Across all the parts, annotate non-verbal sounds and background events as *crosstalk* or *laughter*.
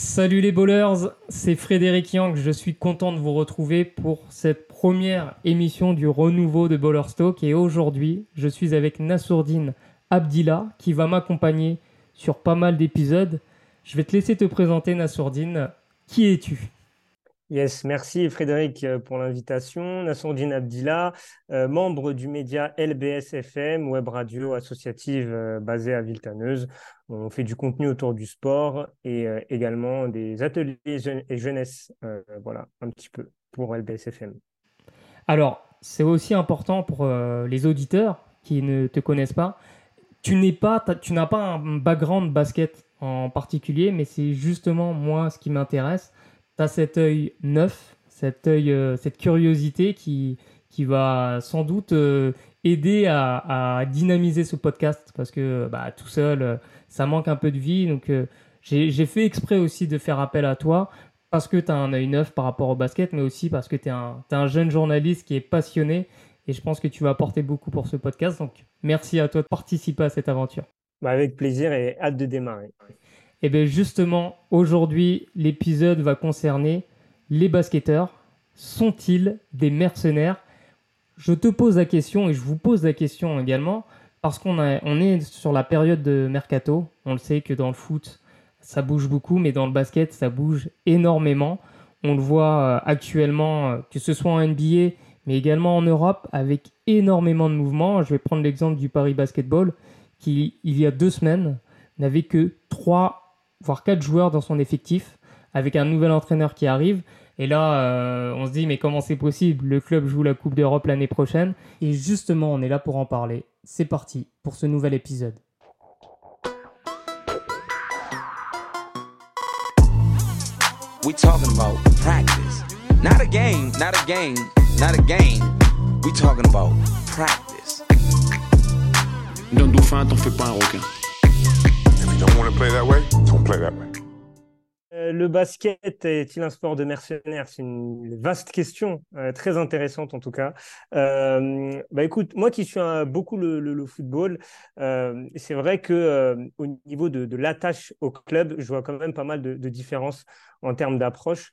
Salut les bowlers, c'est Frédéric Yang. Je suis content de vous retrouver pour cette première émission du renouveau de Bowler Stock. Et aujourd'hui, je suis avec Nassourdine Abdillah qui va m'accompagner sur pas mal d'épisodes. Je vais te laisser te présenter, Nassourdine. Qui es-tu? Yes, merci Frédéric euh, pour l'invitation. Nassourdine Abdillah, euh, membre du média LBS FM, web radio associative euh, basée à Viltaneuse. On fait du contenu autour du sport et également des ateliers et jeunesse. voilà, un petit peu pour LBS FM. Alors, c'est aussi important pour les auditeurs qui ne te connaissent pas. Tu n'es pas, n'as pas un background basket en particulier, mais c'est justement moi ce qui m'intéresse cet œil neuf, cet œil, euh, cette curiosité qui, qui va sans doute euh, aider à, dynamiser ce podcast parce que bah, tout seul, euh, ça manque un peu de vie. Donc, j'ai fait exprès aussi de faire appel à toi parce que tu as un œil neuf par rapport au basket, mais aussi parce que tu es, un jeune journaliste qui est passionné et je pense que tu vas apporter beaucoup pour ce podcast. Donc, merci à toi de participer à cette aventure. Bah avec plaisir et hâte de démarrer. Et eh bien justement, aujourd'hui, l'épisode va concerner les basketteurs. Sont-ils des mercenaires? Je te pose la question et je vous pose la question également parce qu'on on est sur la période de mercato. On le sait que dans le foot, ça bouge beaucoup, mais dans le basket, ça bouge énormément. On le voit euh, actuellement, euh, que ce soit en NBA, mais également en Europe, avec énormément de mouvements. Je vais prendre l'exemple du Paris Basketball, qui, il y a deux semaines, n'avait que trois voire quatre joueurs dans son effectif, avec un nouvel entraîneur qui arrive. Et là, euh, on se dit, mais comment c'est possible? Le club joue la Coupe d'Europe l'année prochaine. Et justement, on est là pour en parler. C'est parti pour ce nouvel épisode. We talking about practice. Not a game, not a game, not a game. We talking about practice. D'un dauphin, t'en fais pas un requin. Euh, le basket est-il un sport de mercenaires? C'est une vaste question, euh, très intéressante en tout cas. Euh, bah écoute, moi qui suis beaucoup le, football, c'est vrai que au niveau de, l'attache au club, je vois quand même pas mal de, de différences en termes d'approche.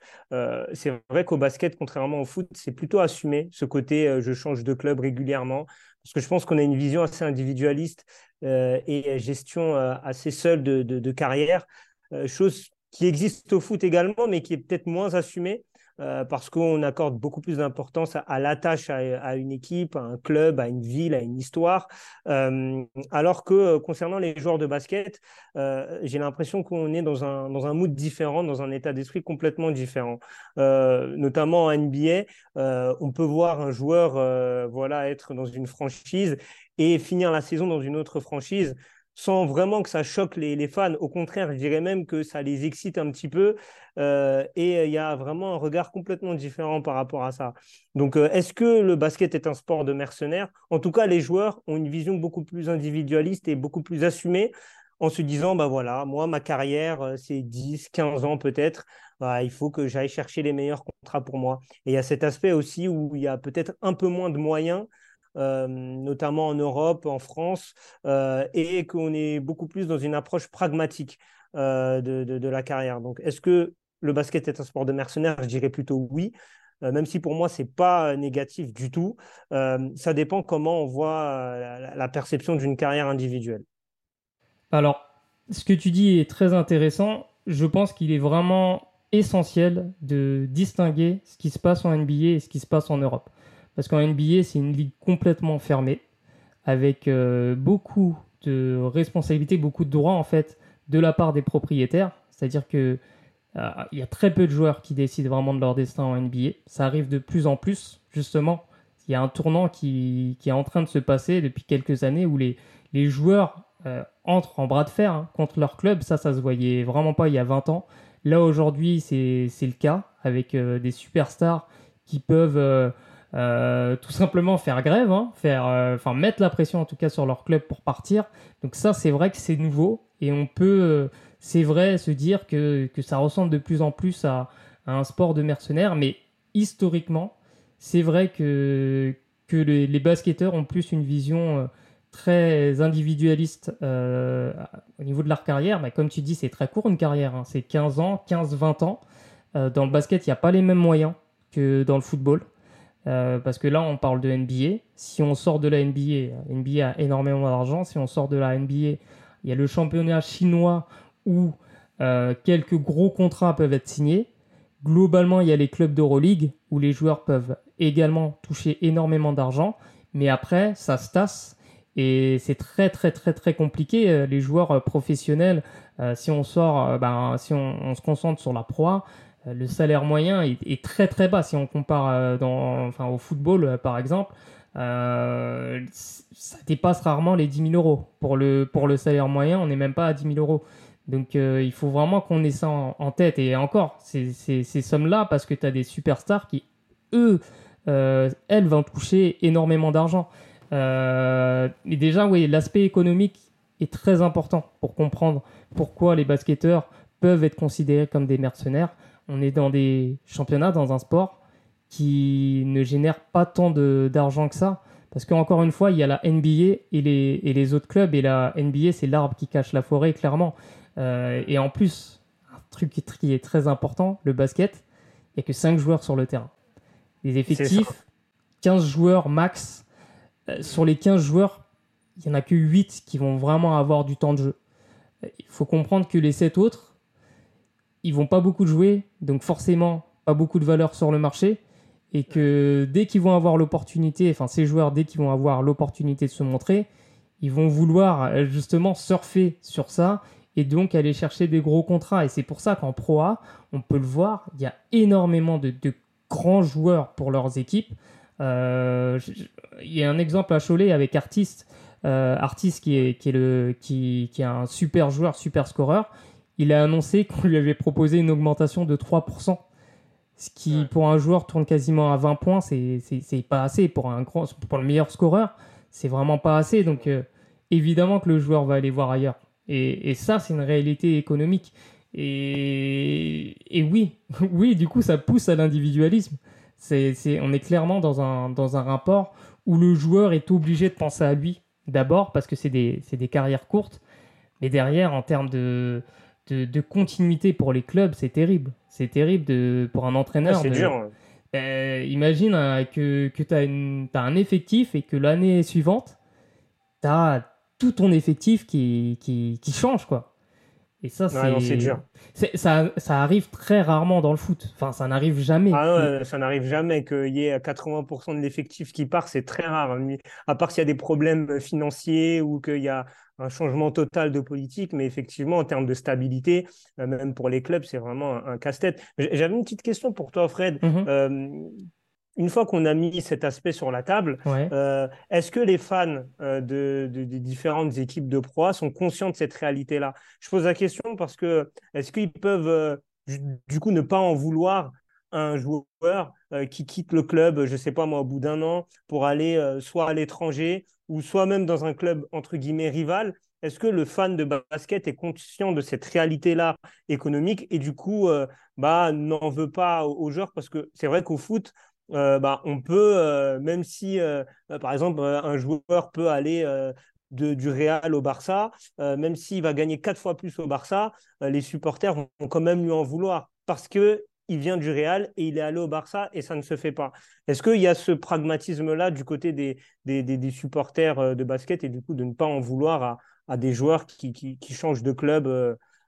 c'est vrai qu'au basket, contrairement au foot, c'est plutôt assumé ce côté je change de club régulièrement parce que je pense qu'on a une vision assez individualiste euh, et gestion euh, assez seule de, carrière, euh, chose qui existe au foot également, mais qui est peut-être moins assumée. Parce qu'on accorde beaucoup plus d'importance à, l'attache à, une équipe, à un club, à une ville, à une histoire. alors que concernant les joueurs de basket, j'ai l'impression qu'on est dans un, dans un mood différent, dans un état d'esprit complètement différent. notamment en NBA, on peut voir un joueur voilà, être dans une franchise et finir la saison dans une autre franchise sans vraiment que ça choque les, fans. Au contraire, je dirais même que ça les excite un petit peu. Euh, et il y a vraiment un regard complètement différent par rapport à ça. Donc, euh, est-ce que le basket est un sport de mercenaires? En tout cas, les joueurs ont une vision beaucoup plus individualiste et beaucoup plus assumée en se disant, bah voilà, moi, ma carrière, euh, c'est 10, 15 ans peut-être. Bah, il faut que j'aille chercher les meilleurs contrats pour moi. Et il y a cet aspect aussi où il y a peut-être un peu moins de moyens euh, notamment en Europe, en France, euh, et qu'on est beaucoup plus dans une approche pragmatique euh, de, la carrière. Donc, est-ce que le basket est un sport de mercenaires? Je dirais plutôt oui. même si pour moi, ce n'est pas négatif du tout. ça dépend comment on voit la, perception d'une carrière individuelle. Alors, ce que tu dis est très intéressant. Je pense qu'il est vraiment essentiel de distinguer ce qui se passe en NBA et ce qui se passe en Europe. Parce qu'en NBA, c'est une ligue complètement fermée, avec euh, beaucoup de responsabilités, beaucoup de droits en fait de la part des propriétaires. C'est-à-dire que euh, y a très peu de joueurs qui décident vraiment de leur destin en NBA. Ça arrive de plus en plus, justement. Il y a un tournant qui, est en train de se passer depuis quelques années où les, les joueurs euh, entrent en bras de fer hein, contre leur club. Ça, ça se voyait vraiment pas il y a 20 ans. Là, aujourd'hui, c'est le cas avec des superstars qui peuvent euh, tout simplement faire grève, hein, faire, euh, enfin mettre la pression en tout cas sur leur club pour partir. Donc ça, c'est vrai que c'est nouveau et on peut, euh, c'est vrai, se dire que, que, ça ressemble de plus en plus à, un sport de mercenaires, mais historiquement, c'est vrai que, que les, basketteurs ont plus une vision très individualiste au niveau de leur carrière. Mais comme tu dis, c'est très court une carrière. Hein. C'est 15 ans, 15-20 ans. dans le basket, il n'y a pas les mêmes moyens que dans le football. Parce que là, on parle de NBA. Si on sort de la NBA, NBA a énormément d'argent. Si on sort de la NBA, il y a le championnat chinois où quelques gros contrats peuvent être signés. Globalement, il y a les clubs d'Euroleague où les joueurs peuvent également toucher énormément d'argent, mais après, ça se tasse et c'est très très très très compliqué. Euh, les joueurs euh, professionnels, euh, si on sort, ben, si on, se concentre sur la proie, le salaire moyen est, très très bas. Si on compare dans, enfin, au football, par exemple, ça dépasse rarement les 10 000 euros. Pour le, pour le salaire moyen, on n'est même pas à 10 000 euros. Donc euh, il faut vraiment qu'on ait ça en, tête. Et encore, ces, sommes-là, parce que tu as des superstars qui, eux, euh, elles, vont toucher énormément d'argent. Euh, et déjà, oui, l'aspect économique est très important pour comprendre pourquoi les basketteurs peuvent être considérés comme des mercenaires. On est dans des championnats, dans un sport qui ne génère pas tant d'argent que ça. Parce qu'encore une fois, il y a la NBA et les, et les autres clubs. Et la NBA, c'est l'arbre qui cache la forêt, clairement. Euh, et en plus, un truc qui est très important, le basket, il n'y a que 5 joueurs sur le terrain. Les effectifs, 15 joueurs max. Euh, sur les 15 joueurs, il n'y en a que 8 qui vont vraiment avoir du temps de jeu. Euh, il faut comprendre que les 7 autres, ils vont pas beaucoup jouer, donc forcément pas beaucoup de valeur sur le marché, et que dès qu'ils vont avoir l'opportunité, enfin ces joueurs, dès qu'ils vont avoir l'opportunité de se montrer, ils vont vouloir justement surfer sur ça et donc aller chercher des gros contrats. Et c'est pour ça qu'en Pro A, on peut le voir, il y a énormément de, grands joueurs pour leurs équipes. Euh, il y a un exemple à Cholet avec Artiste, euh, Artiste qui est, qui, est le, qui, qui est un super joueur, super scoreur. Il a annoncé qu'on lui avait proposé une augmentation de 3%. Ce qui, pour un joueur, tourne quasiment à 20 points, c'est pas assez. Pour, un grand, pour le meilleur scoreur, c'est vraiment pas assez. Donc, euh, évidemment que le joueur va aller voir ailleurs. Et, ça, c'est une réalité économique. Et, oui, *laughs* oui, du coup, ça pousse à l'individualisme. C'est, on est clairement dans un, dans un rapport où le joueur est obligé de penser à lui d'abord parce que c'est des, des, carrières courtes. Mais derrière, en termes de, de, continuité pour les clubs, c'est terrible. C'est terrible de, pour un entraîneur. c'est dur. Ben, imagine hein, que, que tu as, as, un effectif et que l'année suivante, tu as tout ton effectif qui, qui, qui change, quoi. Et ça, c'est dur. Ça, ça arrive très rarement dans le foot. Enfin, ça n'arrive jamais. Ah ça n'arrive jamais qu'il y ait 80% de l'effectif qui part. C'est très rare. À part s'il y a des problèmes financiers ou qu'il y a un changement total de politique. Mais effectivement, en termes de stabilité, euh, même pour les clubs, c'est vraiment un, casse-tête. J'avais une petite question pour toi, Fred. Mm-hmm. Euh, une fois qu'on a mis cet aspect sur la table, euh, est-ce que les fans euh, de, des différentes équipes de proie sont conscients de cette réalité-là? Je pose la question parce que est-ce qu'ils peuvent du coup ne pas en vouloir un joueur qui quitte le club, je ne sais pas moi, au bout d'un an, pour aller soit à l'étranger ou soit même dans un club entre guillemets rival est-ce que le fan de basket est conscient de cette réalité-là économique et du coup bah, n'en veut pas aux joueurs Parce que c'est vrai qu'au foot, euh, bah, on peut, euh, même si, euh, par exemple, un joueur peut aller du Real au Barça, même s'il va gagner quatre fois plus au Barça, les supporters vont, quand même lui en vouloir. Parce que il vient du Real et il est allé au Barça et ça ne se fait pas. Est-ce qu'il y a ce pragmatisme-là du côté des, des, supporters de basket et du coup de ne pas en vouloir à, des joueurs qui, qui, changent de club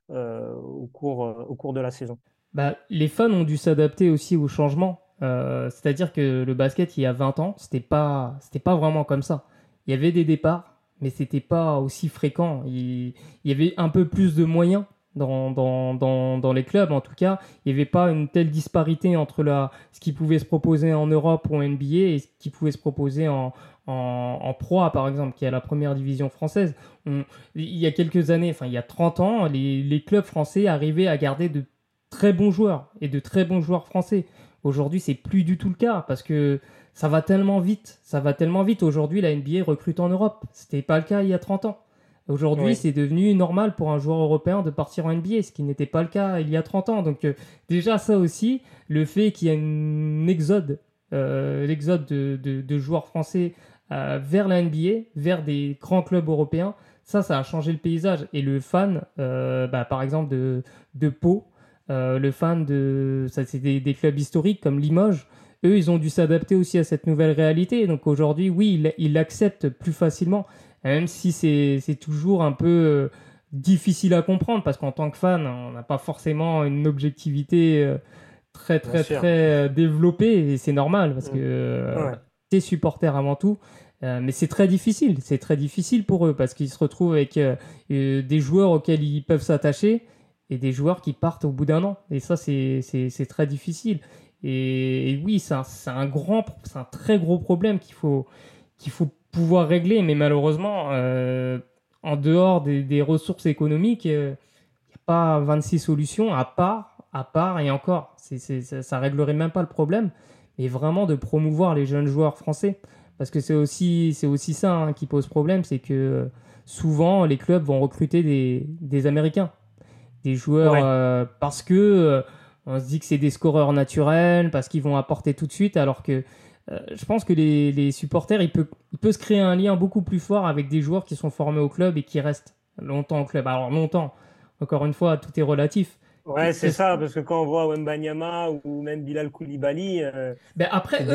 au, cours, au cours de la saison? Bah, Les fans ont dû s'adapter aussi au changement. Euh, c'est-à-dire que le basket, il y a 20 ans, c'était pas, pas vraiment comme ça. Il y avait des départs, mais c'était pas aussi fréquent. Il, y avait un peu plus de moyens dans, les clubs, en tout cas. Il n'y avait pas une telle disparité entre la, ce qui pouvait se proposer en Europe ou en NBA et ce qui pouvait se proposer en, en, en par exemple, qui est la première division française. il y a quelques années, enfin il y a 30 ans, les, les clubs français arrivaient à garder de très bons joueurs et de très bons joueurs français. Aujourd'hui, c'est plus du tout le cas parce que ça va tellement vite. Ça va tellement vite. Aujourd'hui, la NBA recrute en Europe. C'était pas le cas il y a 30 ans. Aujourd'hui, c'est devenu normal pour un joueur européen de partir en NBA, ce qui n'était pas le cas il y a 30 ans. Donc, euh, déjà, ça aussi, le fait qu'il y ait un exode, euh, l'exode de, joueurs français vers la NBA, vers des grands clubs européens, ça, ça a changé le paysage. Et le fan, bah, par exemple, de, de Pau, le fan de. Ça, c'est des, des, clubs historiques comme Limoges. Eux, ils ont dû s'adapter aussi à cette nouvelle réalité. Donc aujourd'hui, oui, ils l'acceptent plus facilement, même si c'est toujours un peu difficile à comprendre parce qu'en tant que fan, on n'a pas forcément une objectivité euh, très très très euh, développée et c'est normal parce mm. que euh, ouais. supporter avant tout. mais c'est très difficile, c'est très difficile pour eux parce qu'ils se retrouvent avec des joueurs auxquels ils peuvent s'attacher et des joueurs qui partent au bout d'un an. Et ça, c'est très difficile. Et, oui, c'est un, un, grand, c'est un très gros problème qu'il faut, qu'il faut pouvoir régler. Mais malheureusement, en dehors des, ressources économiques, il n'y a pas 26 solutions à part, à part et encore. ça, ne réglerait même pas le problème, mais vraiment de promouvoir les jeunes joueurs français. Parce que c'est aussi, aussi ça hein, qui pose problème, c'est que souvent les clubs vont recruter des, Américains, des joueurs euh, parce que euh, on se dit que c'est des scoreurs naturels, parce qu'ils vont apporter tout de suite, alors que euh, je pense que les, supporters, il peut, peut se créer un lien beaucoup plus fort avec des joueurs qui sont formés au club et qui restent longtemps au club. Alors longtemps, encore une fois, tout est relatif. Ouais, c'est ça, parce que quand on voit Wembanyama ou même Bilal Koulibaly. Euh, ben après,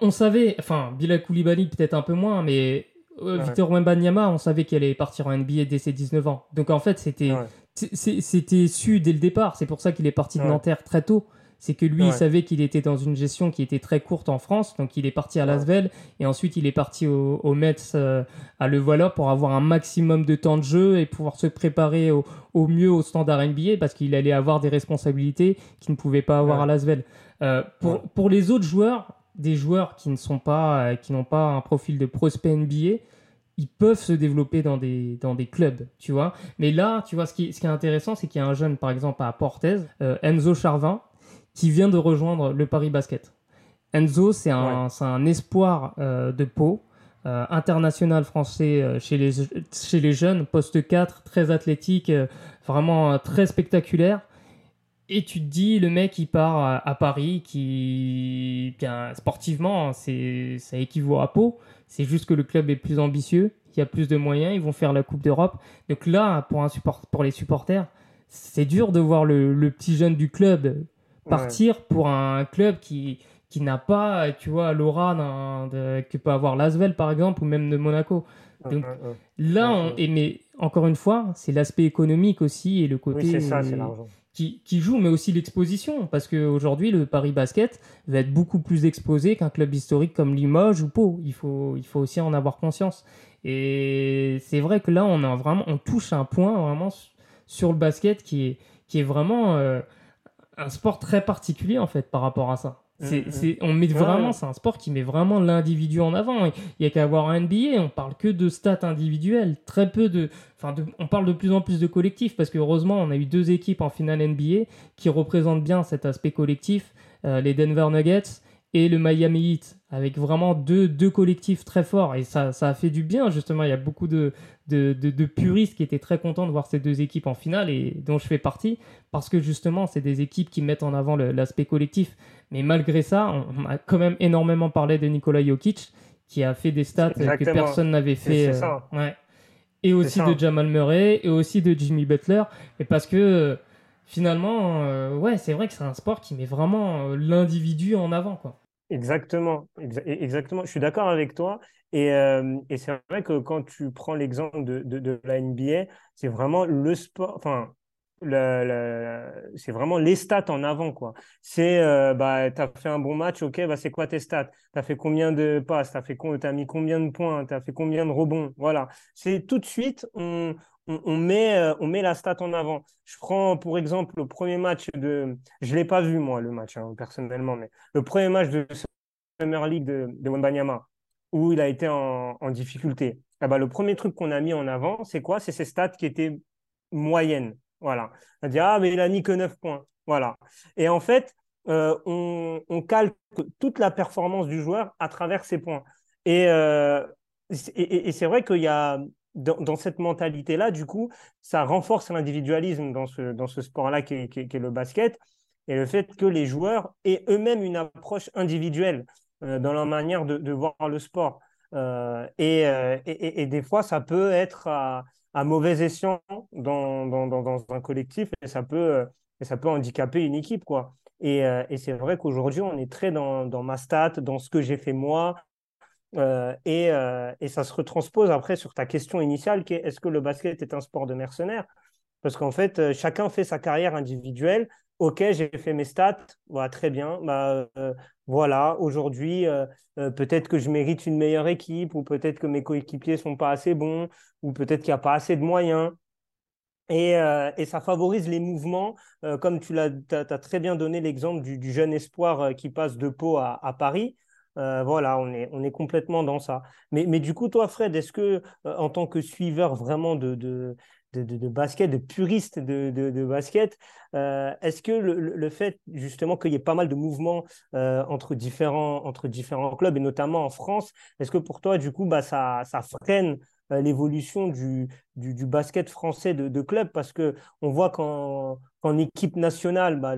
on, savait, enfin, Bilal Koulibaly peut-être un peu moins, mais euh, Victor Wembanyama, on savait qu'il allait partir en NBA dès ses 19 ans. Donc en fait, c'était c'était su dès le départ. C'est pour ça qu'il est parti de Nanterre très tôt c'est que lui, il savait qu'il était dans une gestion qui était très courte en France, donc il est parti à Lasvel et ensuite il est parti au, au Mets euh, à Le Voilà pour avoir un maximum de temps de jeu et pouvoir se préparer au, mieux au standard NBA parce qu'il allait avoir des responsabilités qu'il ne pouvait pas avoir à Lasvel. Euh, pour, pour les autres joueurs, des joueurs qui ne sont pas, euh, qui n'ont pas un profil de prospect NBA, ils peuvent se développer dans des, dans des clubs, tu vois. Mais là, tu vois, ce qui, ce qui est intéressant, c'est qu'il y a un jeune, par exemple, à Portez, Enzo Charvin, qui vient de rejoindre le Paris Basket. Enzo, c'est un, un, espoir euh, de Pau, euh, international français euh, chez, les, chez les jeunes, poste 4, très athlétique, vraiment très spectaculaire. Et tu te dis, le mec, il part à, Paris, qui, bien, sportivement, c'est, ça équivaut à Pau. C'est juste que le club est plus ambitieux, il y a plus de moyens, ils vont faire la Coupe d'Europe. Donc là, pour, un support, pour les supporters, c'est dur de voir le, le petit jeune du club partir pour un club qui, qui n'a pas, tu vois, l'aura que peut avoir l'Asvel, par exemple, ou même de Monaco. Donc là, on, et, mais encore une fois, c'est l'aspect économique aussi et le côté ça, qui, qui, joue, mais aussi l'exposition. Parce qu'aujourd'hui, le Paris Basket va être beaucoup plus exposé qu'un club historique comme Limoges ou Pau. Il faut, il faut aussi en avoir conscience. Et c'est vrai que là, on, a vraiment, on touche un point vraiment sur le basket qui est, qui est vraiment. Euh, un sport très particulier en fait par rapport à ça. Mm, c'est, mm. on met vraiment, c'est un sport qui met vraiment l'individu en avant. Il y a qu'à voir un NBA, on parle que de stats individuelles, très peu de, enfin, on parle de plus en plus de collectifs parce que heureusement, on a eu deux équipes en finale NBA qui représentent bien cet aspect collectif, euh, les Denver Nuggets et le Miami Heat, avec vraiment deux, deux collectifs très forts. Et ça, ça a fait du bien, justement. Il y a beaucoup de, de, de, puristes qui étaient très contents de voir ces deux équipes en finale et dont je fais partie, parce que justement, c'est des équipes qui mettent en avant l'aspect collectif. Mais malgré ça, on, a quand même énormément parlé de Nikola Jokic, qui a fait des stats que personne n'avait fait. Euh, ouais. Et aussi de Jamal Murray, et aussi de Jimmy Butler. Et parce que finalement, euh, ouais, c'est vrai que c'est un sport qui met vraiment euh, l'individu en avant, quoi. Exactement, exactement. Je suis d'accord avec toi. Et, euh, et c'est vrai que quand tu prends l'exemple de, la NBA, c'est vraiment le sport, enfin, c'est vraiment les stats en avant. quoi. C'est, bah, tu as fait un bon match, ok, bah, c'est quoi tes stats? Tu as fait combien de passes? Tu as, mis combien de points? Tu as fait combien de rebonds? Voilà. C'est tout de suite, on, met, euh, on met la stat en avant. Je prends pour exemple le premier match de. Je ne l'ai pas vu, moi, le match, hein, personnellement, mais le premier match de Summer League de, de Wembanyama, où il a été en, difficulté. Ah bah, le premier truc qu'on a mis en avant, c'est quoi? C'est ses stats qui étaient moyennes. Voilà. On a dit, ah, mais il a ni que 9 points. Voilà. Et en fait, euh, on, calque toute la performance du joueur à travers ses points. Et, euh, et c'est vrai qu'il y a, dans, cette mentalité-là, du coup, ça renforce l'individualisme dans ce, dans ce sport-là qui, est le basket et le fait que les joueurs aient eux-mêmes une approche individuelle euh, dans leur manière de, voir le sport. Et, et, et, des fois, ça peut être à, à mauvais escient dans, dans, dans, un collectif et ça peut, et ça peut handicaper une équipe. Quoi. Et, et c'est vrai qu'aujourd'hui, on est très dans, dans ma stat, dans ce que j'ai fait moi, euh, et, euh, et, ça se retranspose après sur ta question initiale qui est est-ce que le basket est un sport de mercenaires? Parce qu'en fait, euh, chacun fait sa carrière individuelle. Ok, j'ai fait mes stats, voilà, très bien. Bah, voilà, aujourd'hui, peut-être que je mérite une meilleure équipe, ou peut-être que mes coéquipiers sont pas assez bons, ou peut-être qu'il n'y a pas assez de moyens. Et, ça favorise les mouvements, comme tu l'as, as, très bien donné l'exemple du, jeune espoir qui passe de Pau à Paris. Euh, voilà, on est, on est complètement dans ça. Mais, mais du coup, toi, Fred, est-ce que, euh, en tant que suiveur vraiment de, de, de, basket, de puriste de, de basket, euh, est-ce que le, fait justement qu'il y ait pas mal de mouvements entre, différents, entre différents clubs, et notamment en France, est-ce que pour toi, du coup, bah, ça, ça freine l'évolution du, du, basket français de, club? Parce que on voit qu'en équipe nationale, bah,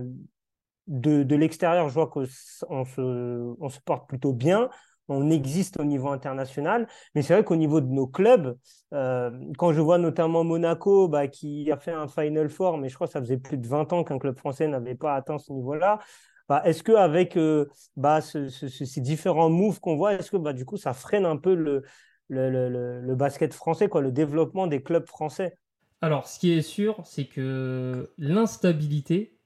de, l'extérieur, je vois qu'on se, on se porte plutôt bien, on existe au niveau international, mais c'est vrai qu'au niveau de nos clubs, euh, quand je vois notamment Monaco bah, qui a fait un Final Four, mais je crois que ça faisait plus de 20 ans qu'un club français n'avait pas atteint ce niveau-là, bah, est-ce qu'avec euh, bah, ces différents moves qu'on voit, est-ce que bah, du coup ça freine un peu le, le, le, basket français, quoi, le développement des clubs français? Alors, ce qui est sûr, c'est que l'instabilité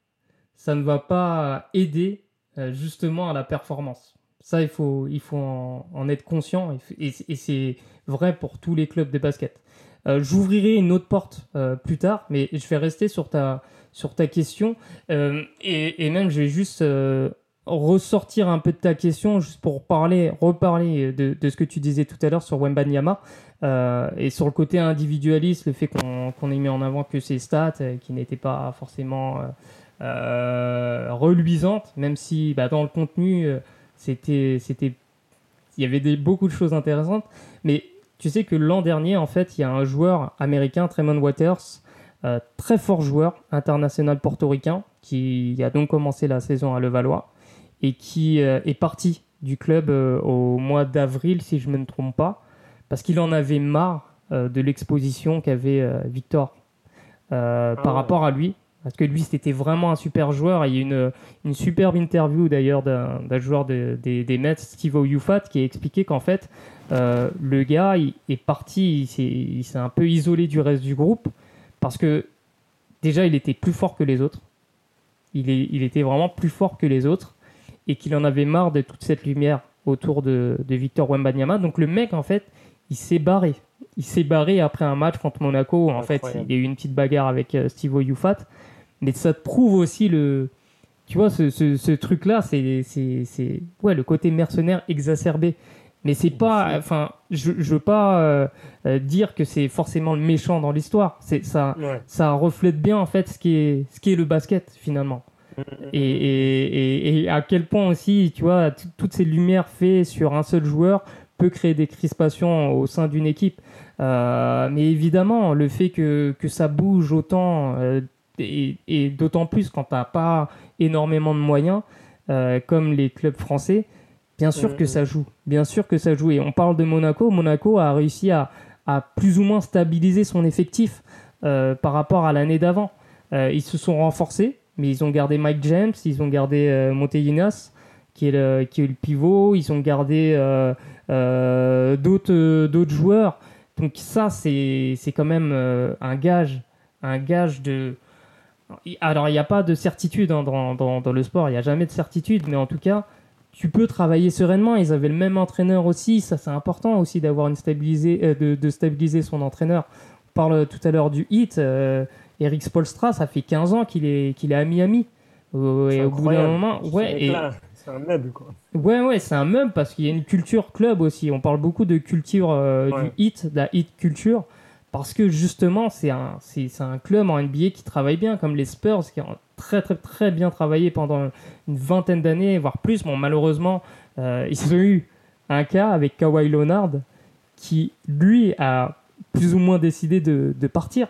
ça ne va pas aider euh, justement à la performance. Ça, il faut, il faut en, être conscient et, c'est vrai pour tous les clubs de basket. Euh, j'ouvrirai une autre porte euh, plus tard, mais je vais rester sur ta, sur ta question et, même je vais juste ressortir un peu de ta question juste pour parler, reparler de, de ce que tu disais tout à l'heure sur Wembanyama et sur le côté individualiste, le fait qu'on ait mis en avant que ses stats qui n'étaient pas forcément euh, reluisante, même si bah, dans le contenu, euh, c'était, c'était, il y avait des, beaucoup de choses intéressantes. Mais tu sais que l'an dernier, en fait, il y a un joueur américain, Tremont Waters, euh, très fort joueur international portoricain, qui a donc commencé la saison à Levallois et qui est parti du club au mois d'avril, si je ne me trompe pas, parce qu'il en avait marre de l'exposition qu'avait Victor ah par rapport à lui parce que lui c'était vraiment un super joueur. Il y a une, une superbe interview d'ailleurs d'un joueur des, des Mets, Steve Oyufat, qui a expliqué qu'en fait euh, le gars il est parti, il s'est un peu isolé du reste du groupe parce que déjà il était plus fort que les autres. Il, est, il était vraiment plus fort que les autres et qu'il en avait marre de toute cette lumière autour de, de Victor Wembanyama. Donc le mec en fait il s'est barré. Il s'est barré après un match contre Monaco où en fait il y a eu une petite bagarre avec euh, Steve Oyufat mais ça te prouve aussi le tu vois ce, ce, truc là c'est c'est ouais le côté mercenaire exacerbé. Mais c'est pas enfin je, je veux pas euh, euh, dire que c'est forcément le méchant dans l'histoire. C'est ça ça reflète bien en fait ce qui est ce qui est le basket finalement. Mm, mm, mm. et, et, et, à quel point aussi tu vois toutes ces lumières faites sur un seul joueur peut créer des crispations au sein d'une équipe. Euh, mais évidemment le fait que, que ça bouge autant et, d'autant plus quand tu n'as pas énormément de moyens, euh, comme les clubs français, bien sûr que ça joue. Bien sûr que ça joue. Et on parle de Monaco. Monaco a réussi à, plus ou moins stabiliser son effectif euh, par rapport à l'année d'avant. Euh, ils se sont renforcés, mais ils ont gardé Mike James, ils ont gardé Montejinas, qui est, le, qui est le pivot, ils ont gardé d'autres, d'autres joueurs. Donc ça, c'est, c'est quand même un gage, un gage de, alors, il n'y a pas de certitude hein, dans, le sport, il n'y a jamais de certitude, mais en tout cas, tu peux travailler sereinement. Ils avaient le même entraîneur aussi, ça c'est important aussi d'avoir une stabilisé, euh, de, stabiliser son entraîneur. On parle tout à l'heure du hit, euh, Eric Spolstra, ça fait 15 ans qu'il est, qu'il est à Miami. Euh, et au bout d'un moment, ouais, c'est un meuble quoi. Ouais, ouais, c'est un meuble parce qu'il y a une culture club aussi. On parle beaucoup de culture du hit, de la hit culture parce que justement, c'est un, c'est, un club en NBA qui travaille bien, comme les Spurs, qui ont très très très bien travaillé pendant une vingtaine d'années, voire plus. Bon, malheureusement, euh, *laughs* ils ont eu un cas avec Kawhi Leonard, qui lui a plus ou moins décidé de, de partir.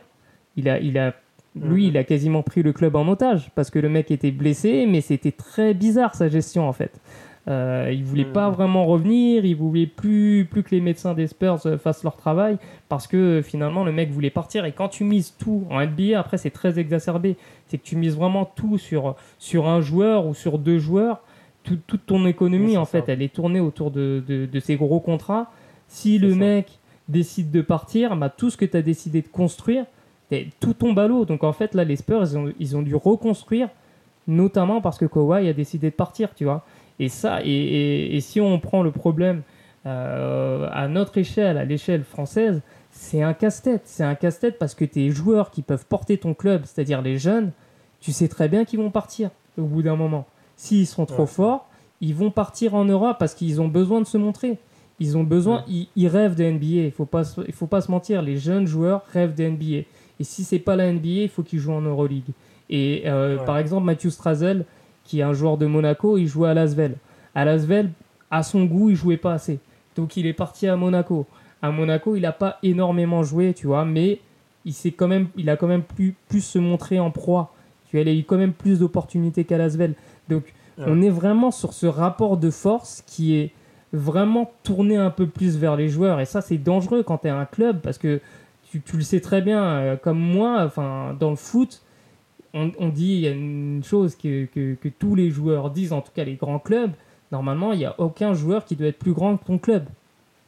Il a, il a, lui, mhm. il a quasiment pris le club en otage parce que le mec était blessé, mais c'était très bizarre sa gestion en fait. Euh, il voulait pas mm. vraiment revenir, il voulait plus, plus que les médecins des Spurs euh, fassent leur travail parce que euh, finalement le mec voulait partir. Et quand tu mises tout en NBA, après c'est très exacerbé, c'est que tu mises vraiment tout sur, sur un joueur ou sur deux joueurs. toute ton économie en fait, elle est tournée autour de, de, ces gros contrats. Si le mec décide de partir, bah, tout ce que tu as décidé de construire, tout tombe à l'eau. Donc en fait là les Spurs ils ont, ils ont dû reconstruire, notamment parce que Kawhi a décidé de partir, tu vois. Et ça, et, si on prend le problème euh, à notre échelle, à l'échelle française, c'est un casse-tête. C'est un casse-tête parce que tes joueurs qui peuvent porter ton club, c'est-à-dire les jeunes, tu sais très bien qu'ils vont partir au bout d'un moment. S'ils sont trop forts, ils vont partir en Europe parce qu'ils ont besoin de se montrer. Ils ont besoin, ils, rêvent de NBA. Il faut pas, il faut pas se mentir. Les jeunes joueurs rêvent de NBA. Et si c'est pas la NBA, il faut qu'ils jouent en Euroleague. Et euh, par exemple, Matthew Strazel, qui est un joueur de Monaco, il jouait à Lasvel. À Lasvel, à son goût, il jouait pas assez. Donc il est parti à Monaco. À Monaco, il n'a pas énormément joué, tu vois, mais il, quand même, il a quand même pu plus se montrer en proie. Tu vois, il a eu quand même plus d'opportunités qu'à Lasvel. Donc on est vraiment sur ce rapport de force qui est vraiment tourné un peu plus vers les joueurs. Et ça, c'est dangereux quand tu es un club parce que tu, tu, le sais très bien, euh, comme moi, enfin, dans le foot, on, dit, il y a une chose que, que, tous les joueurs disent, en tout cas les grands clubs, normalement, il n'y a aucun joueur qui doit être plus grand que ton club.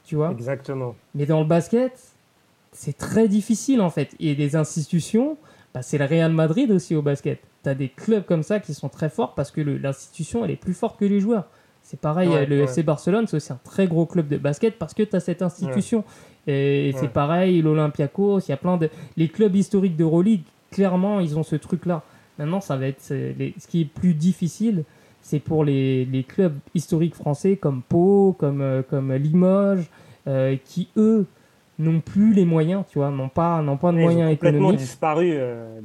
Tu vois? Exactement. Mais dans le basket, c'est très difficile en fait. Et des institutions, bah, c'est le Real Madrid aussi au basket. Tu as des clubs comme ça qui sont très forts parce que l'institution, elle est plus forte que les joueurs. C'est pareil, le FC Barcelone, c'est aussi un très gros club de basket parce que tu as cette institution. Et c'est pareil, l'Olympiakos, il y a plein de. Les clubs historiques d'Euroleague, clairement, ils ont ce truc-là. Maintenant, ça va être ce qui est plus difficile, c'est pour les, les, clubs historiques français comme Pau, comme, euh, comme Limoges, euh, qui eux n'ont plus les moyens, tu vois, n'ont pas, n'ont pas de moyens ils ont complètement disparu. Euh,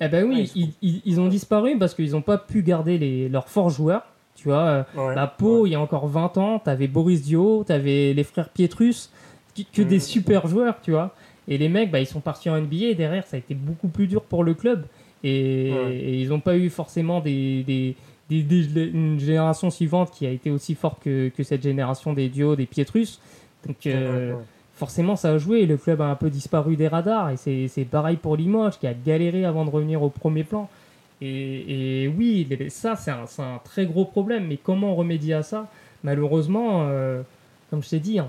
eh ben oui, ils, ils, ont disparu parce qu'ils n'ont pas pu garder les, leurs forts joueurs. Tu vois, la Pau, il y a encore 20 ans, tu avais Boris Dio, tu avais les frères Pietrus, que des mm. super joueurs, tu vois. Et les mecs, bah, ils sont partis en NBA et derrière, ça a été beaucoup plus dur pour le club. Et, ils n'ont pas eu forcément des, des, une génération suivante qui a été aussi forte que, que cette génération des duos, des Pietrus. Donc euh, forcément, ça a joué. Le club a un peu disparu des radars. Et c'est pareil pour Limoges, qui a galéré avant de revenir au premier plan. Et, et oui, ça, c'est un, un, très gros problème. Mais comment remédier à ça? Malheureusement, euh, comme je t'ai dit, il n'y a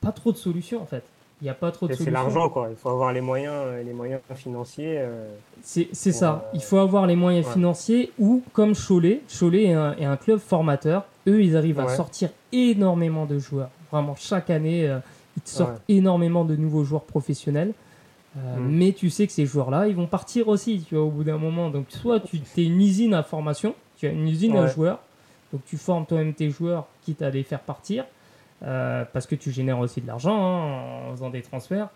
pas trop de solutions en fait. Il n'y a pas trop de C'est l'argent, quoi. Il faut avoir les moyens, euh, les moyens financiers. Euh, c'est ça. Il faut avoir les moyens financiers ou, comme Cholet, Cholet est un, club formateur. Eux, ils arrivent à sortir énormément de joueurs. Vraiment, chaque année, euh, ils sortent énormément de nouveaux joueurs professionnels. Mm. Mais tu sais que ces joueurs-là, ils vont partir aussi, tu vois, au bout d'un moment. Donc, soit tu es une usine à formation, tu as une usine à joueurs, donc tu formes toi-même tes joueurs, quitte à les faire partir. Euh, parce que tu génères aussi de l'argent hein, en faisant des transferts.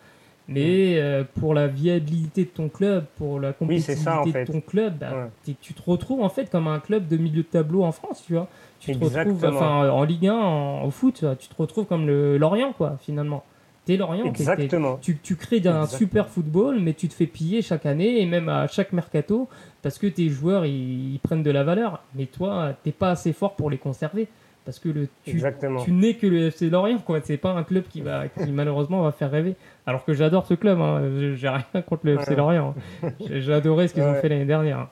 Mais euh, pour la viabilité de ton club, pour la compétitivité de ton club, bah, tu te retrouves en fait comme un club de milieu de tableau en France, tu vois. Tu te retrouves, enfin, en Ligue 1, au foot, tu te retrouves comme le Lorient, quoi, finalement. T'es Lorient. Exactement. tu, tu, crées un super football, mais tu te fais piller chaque année et même à chaque mercato parce que tes joueurs ils, prennent de la valeur, mais toi t'es pas assez fort pour les conserver. Parce que le, tu, tu n'es que le FC Lorient, quoi. C'est pas un club qui, va, qui *laughs* malheureusement va faire rêver. Alors que j'adore ce club, hein. j'ai rien contre le FC Lorient. *laughs* J'ai adoré ce qu'ils ont fait l'année dernière.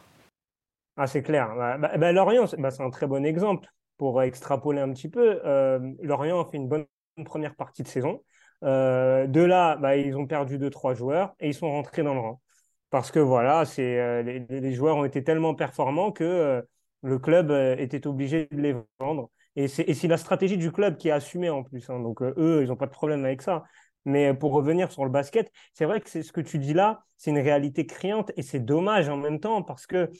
Ah, c'est clair. Bah, bah, bah Lorient, c'est un très bon exemple pour extrapoler un petit peu. Euh, Lorient a fait une bonne première partie de saison. Euh, de là, ils ont perdu deux trois joueurs et ils sont rentrés dans le rang. Parce que voilà, c'est euh, les, les, joueurs ont été tellement performants que le club était obligé de les vendre. Et c'est la stratégie du club qui est assumée en plus. Hein. Donc, euh, eux, ils n'ont pas de problème avec ça. Mais pour revenir sur le basket, c'est vrai que ce que tu dis là, c'est une réalité criante et c'est dommage en même temps parce que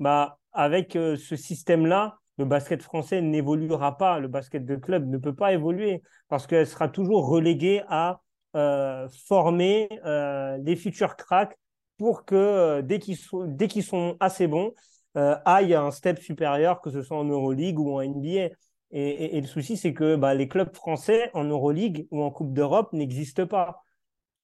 bah, avec euh, ce système-là, le basket français n'évoluera pas. Le basket de club ne peut pas évoluer parce qu'elle sera toujours reléguée à euh, former les futurs cracks pour que dès qu'ils sont, sont, assez bons, aillent à un step supérieur, que ce soit en Euroleague ou en NBA. Et, le souci, c'est que bah, les clubs français en Euroleague ou en Coupe d'Europe n'existent pas.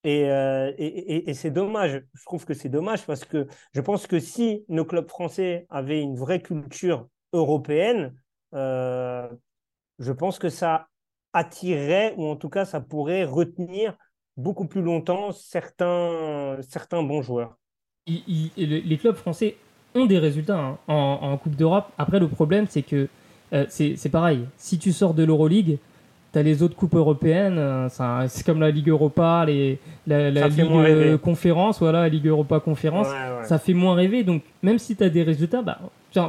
Euh, et, c'est dommage. Je trouve que c'est dommage parce que je pense que si nos clubs français avaient une vraie culture européenne, euh, je pense que ça attirerait, ou en tout cas, ça pourrait retenir beaucoup plus longtemps certains, certains bons joueurs. les clubs français ont des résultats hein, en, Coupe d'Europe. Après, le problème, c'est que euh, c'est pareil. Si tu sors de l'Euroleague, tu as les autres coupes européennes. Euh, c'est comme la Ligue Europa, les, la, Ligue euh, Conférence, voilà, la Ligue Europa Conférence. Ça fait moins rêver. Donc, même si tu as des résultats, bah,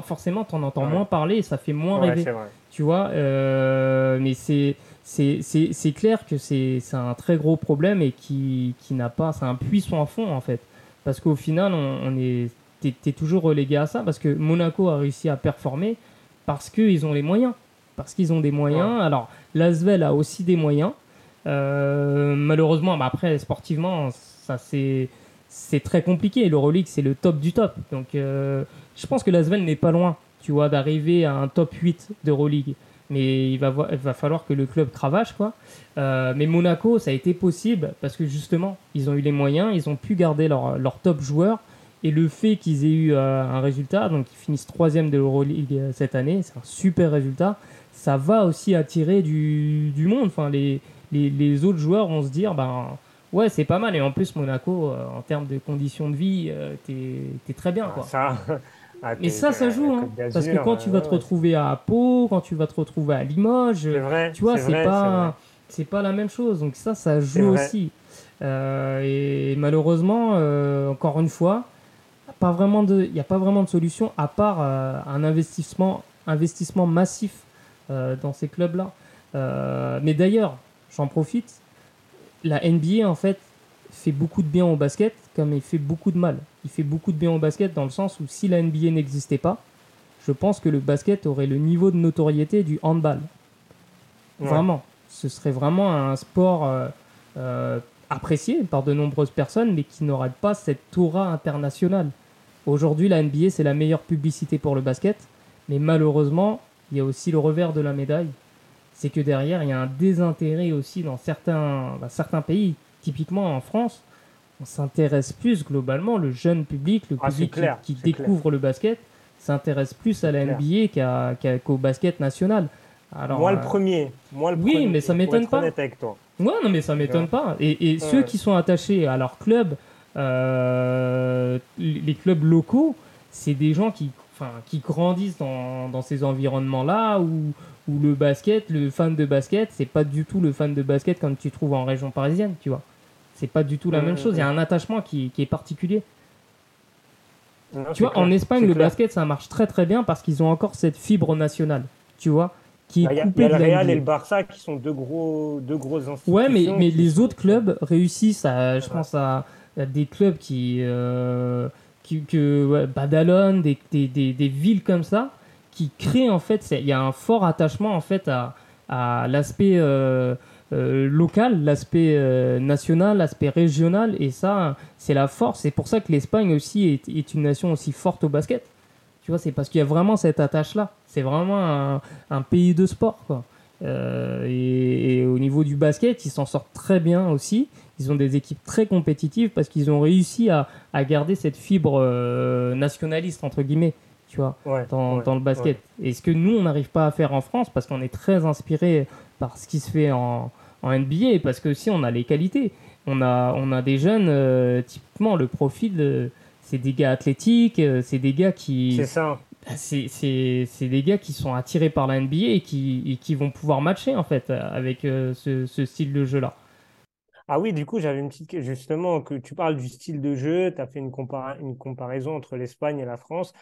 forcément, tu en entends moins parler et ça fait moins rêver. Tu vois, mais c'est c'est clair que c'est un très gros problème et qui, qui n'a pas. C'est un puits sans fond, en fait. Parce qu'au final, on, est. T'es toujours relégué à ça parce que Monaco a réussi à performer parce qu'ils ont les moyens. Parce qu'ils ont des moyens. Alors, l'Asvel a aussi des moyens. Euh, malheureusement, bah après, sportivement, ça c'est c'est très compliqué. L'Euroleague, c'est le top du top. Donc, euh, je pense que l'Asvel n'est pas loin, tu vois, d'arriver à un top 8 d'Euroleague mais il va, il va falloir que le club cravache quoi. Euh, mais Monaco, ça a été possible parce que justement, ils ont eu les moyens, ils ont pu garder leur, leur top joueur et le fait qu'ils aient eu euh, un résultat, donc ils finissent troisième de l'Euroleague euh, cette année, c'est un super résultat. Ça va aussi attirer du, du monde. Enfin, les, les, les, autres joueurs vont se dire, ben ouais, c'est pas mal. Et en plus, Monaco, en termes de conditions de vie, t'es es très bien. Quoi. Ça, *laughs* ah, mais ça, ça joue. Hein. parce que quand tu vas te retrouver à Pau, quand tu vas te retrouver à Limoges, tu vois, c'est pas, c'est pas la même chose. Donc ça, ça joue aussi. Euh, et malheureusement, euh, encore une fois, pas vraiment de, il n'y a pas vraiment de solution à part euh, un investissement, investissement massif dans ces clubs-là. mais d'ailleurs, j'en profite. La NBA, en fait, fait beaucoup de bien au basket comme il fait beaucoup de mal. Il fait beaucoup de bien au basket dans le sens où si la NBA n'existait pas, je pense que le basket aurait le niveau de notoriété du handball. Vraiment. Ce serait vraiment un sport euh, euh, apprécié par de nombreuses personnes, mais qui n'aurait pas cette aura internationale. Aujourd'hui, la NBA, c'est la meilleure publicité pour le basket, mais malheureusement, il y a aussi le revers de la médaille. C'est que derrière, il y a un désintérêt aussi dans certains, bah, certains pays typiquement en France, on s'intéresse plus globalement, le jeune public, le ah, public qui, découvre le basket, s'intéresse plus à la NBA qu'au basket national. Alors, moi le euh, premier. Moi le oui, mais ça m'étonne pas. Avec toi. Ouais, non, mais ça m'étonne pas. Et, ceux qui sont attachés à leur club, les clubs locaux, c'est des gens qui, qui grandissent dans, dans ces environnements-là où, où le basket, le fan de basket, c'est pas du tout le fan de basket comme tu trouves en région parisienne, tu vois. C'est pas du tout la même chose. Il y a un attachement qui, est particulier. tu vois, en Espagne, le basket, ça marche très très bien parce qu'ils ont encore cette fibre nationale. Tu vois qui est Il y a, le Real et le Barça qui sont deux gros, deux grosses institutions. Ouais, mais, mais les autres clubs réussissent à, je pense à, des clubs qui, euh, que Badalone, des, des, des, villes comme ça, qui créent en fait, il y a un fort attachement en fait à, à l'aspect euh, euh, local, l'aspect euh, national, l'aspect régional, et ça, c'est la force. C'est pour ça que l'Espagne aussi est, une nation aussi forte au basket. Tu vois, c'est parce qu'il y a vraiment cette attache-là. C'est vraiment un, pays de sport. Euh, et, au niveau du basket, ils s'en sortent très bien aussi. Ils ont des équipes très compétitives parce qu'ils ont réussi à, garder cette fibre nationaliste, entre guillemets, tu vois, dans, le basket. Et ce que nous, on n'arrive pas à faire en France parce qu'on est très inspiré par ce qui se fait en, en NBA parce que si on a les qualités. On a, on a des jeunes, euh, typiquement, le profil, euh, c'est des gars athlétiques, euh, c'est des gars qui. C'est ça. Bah, c'est des gars qui sont attirés par la NBA et qui, qui vont pouvoir matcher, en fait, avec ce, ce, style de jeu-là. Ah oui, du coup, j'avais une petite. Justement, que tu parles du style de jeu, tu as fait une, comparaison entre l'Espagne et la France.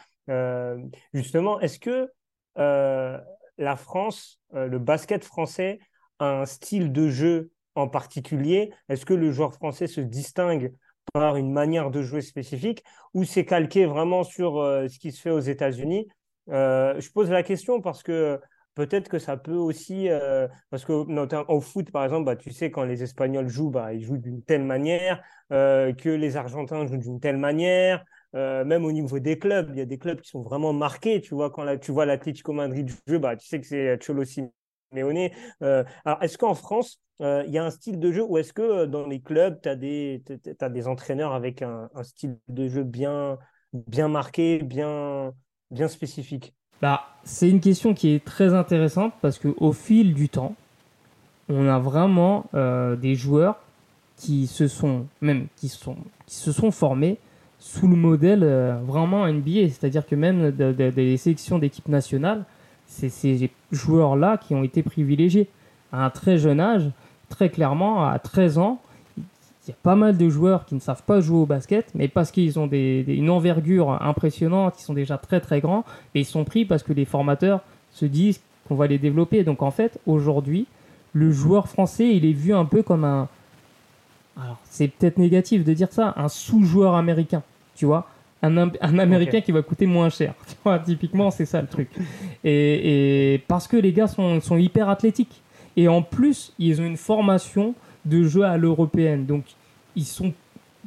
justement, est-ce que la France, le basket français, un style de jeu en particulier? Est-ce que le joueur français se distingue par une manière de jouer spécifique ou c'est calqué vraiment sur euh, ce qui se fait aux États-Unis? Euh, Je pose la question parce que peut-être que ça peut aussi, euh, parce que au foot par exemple, bah, tu sais quand les Espagnols jouent, bah, ils jouent d'une telle manière, que les Argentins jouent d'une telle manière. même au niveau des clubs, il y a des clubs qui sont vraiment marqués. Tu vois, quand tu vois l'Atlético Madrid jouer, bah, tu sais que c'est Cholo euh, alors, est-ce qu'en France, euh, il y a un style de jeu ou est-ce que euh, dans les clubs, tu as des, as des entraîneurs avec un, style de jeu bien, bien marqué, bien, bien spécifique? Bah, C'est une question qui est très intéressante parce qu'au fil du temps, on a vraiment euh, des joueurs qui se sont même qui sont qui se sont formés sous le modèle euh, vraiment NBA, c'est-à-dire que même des sélections d'équipe nationale, c'est ces joueurs-là qui ont été privilégiés à un très jeune âge, très clairement à 13 ans. Il y a pas mal de joueurs qui ne savent pas jouer au basket, mais parce qu'ils ont des, une envergure impressionnante, ils sont déjà très très grands, et ils sont pris parce que les formateurs se disent qu'on va les développer. Donc en fait, aujourd'hui, le joueur français, il est vu un peu comme un. Alors, c'est peut-être négatif de dire ça, un sous-joueur américain, tu vois. Un, un américain qui va coûter moins cher. Tu vois, typiquement, c'est ça le truc. Et, et, parce que les gars sont, sont hyper athlétiques. Et en plus, ils ont une formation de jeu à l'européenne. Donc, ils sont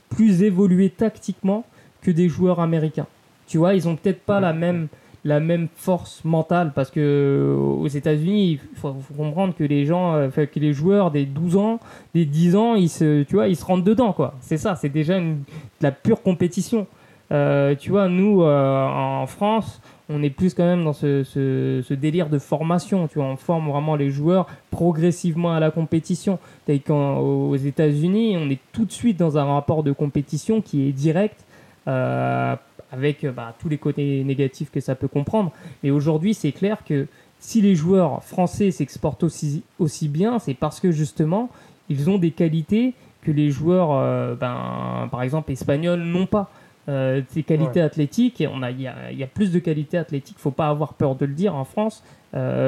plus évolués tactiquement que des joueurs américains. Tu vois, ils ont peut-être pas la même la même force mentale parce que euh, aux États-Unis, il faut, comprendre que les gens, euh, que les joueurs des 12 ans, des 10 ans, ils se, tu vois, ils se rentrent dedans quoi. C'est ça, c'est déjà de la pure compétition. Euh, tu vois, nous en France, on est plus quand même dans ce, délire de formation. Tu vois, on forme vraiment les joueurs progressivement à la compétition. Qu'aux États-Unis, on est tout de suite dans un rapport de compétition qui est direct. Euh, avec bah, tous les côtés négatifs que ça peut comprendre. Mais aujourd'hui, c'est clair que si les joueurs français s'exportent aussi, aussi bien, c'est parce que justement, ils ont des qualités que les joueurs, euh, ben, par exemple, espagnols n'ont pas. Euh, ces qualités athlétiques, il y a, y a, plus de qualités athlétiques, faut pas avoir peur de le dire en France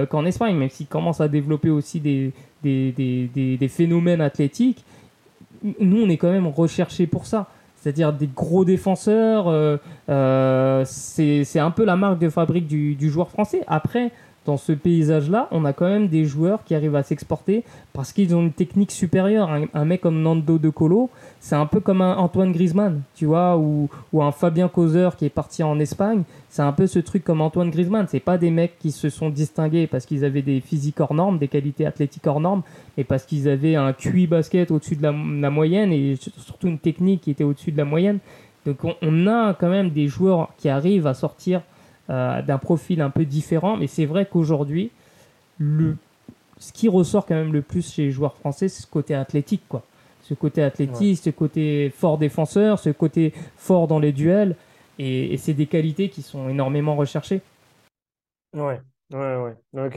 qu'en Espagne, même s'ils commencent à développer aussi des, des, des, des, phénomènes athlétiques, nous on est quand même recherché pour ça c'est-à-dire des gros défenseurs. Euh, euh, c'est un peu la marque de fabrique du, du joueur français. Après, dans ce paysage-là, on a quand même des joueurs qui arrivent à s'exporter parce qu'ils ont une technique supérieure. Un, mec comme Nando De Colo, c'est un peu comme un Antoine Griezmann, tu vois, ou, un Fabien Causeur qui est parti en Espagne. C'est un peu ce truc comme Antoine Griezmann. C'est pas des mecs qui se sont distingués parce qu'ils avaient des physiques hors normes, des qualités athlétiques hors normes, mais parce qu'ils avaient un QI basket au-dessus de la, moyenne et surtout une technique qui était au-dessus de la moyenne. Donc on, on a quand même des joueurs qui arrivent à sortir euh, d'un profil un peu différent. Mais c'est vrai qu'aujourd'hui, le, ce qui ressort quand même le plus chez les joueurs français, c'est ce côté athlétique, quoi. Ce côté athlétique, ce côté fort défenseur, ce côté fort dans les duels. Et, c'est des qualités qui sont énormément recherchées. Ouais, ouais, ouais.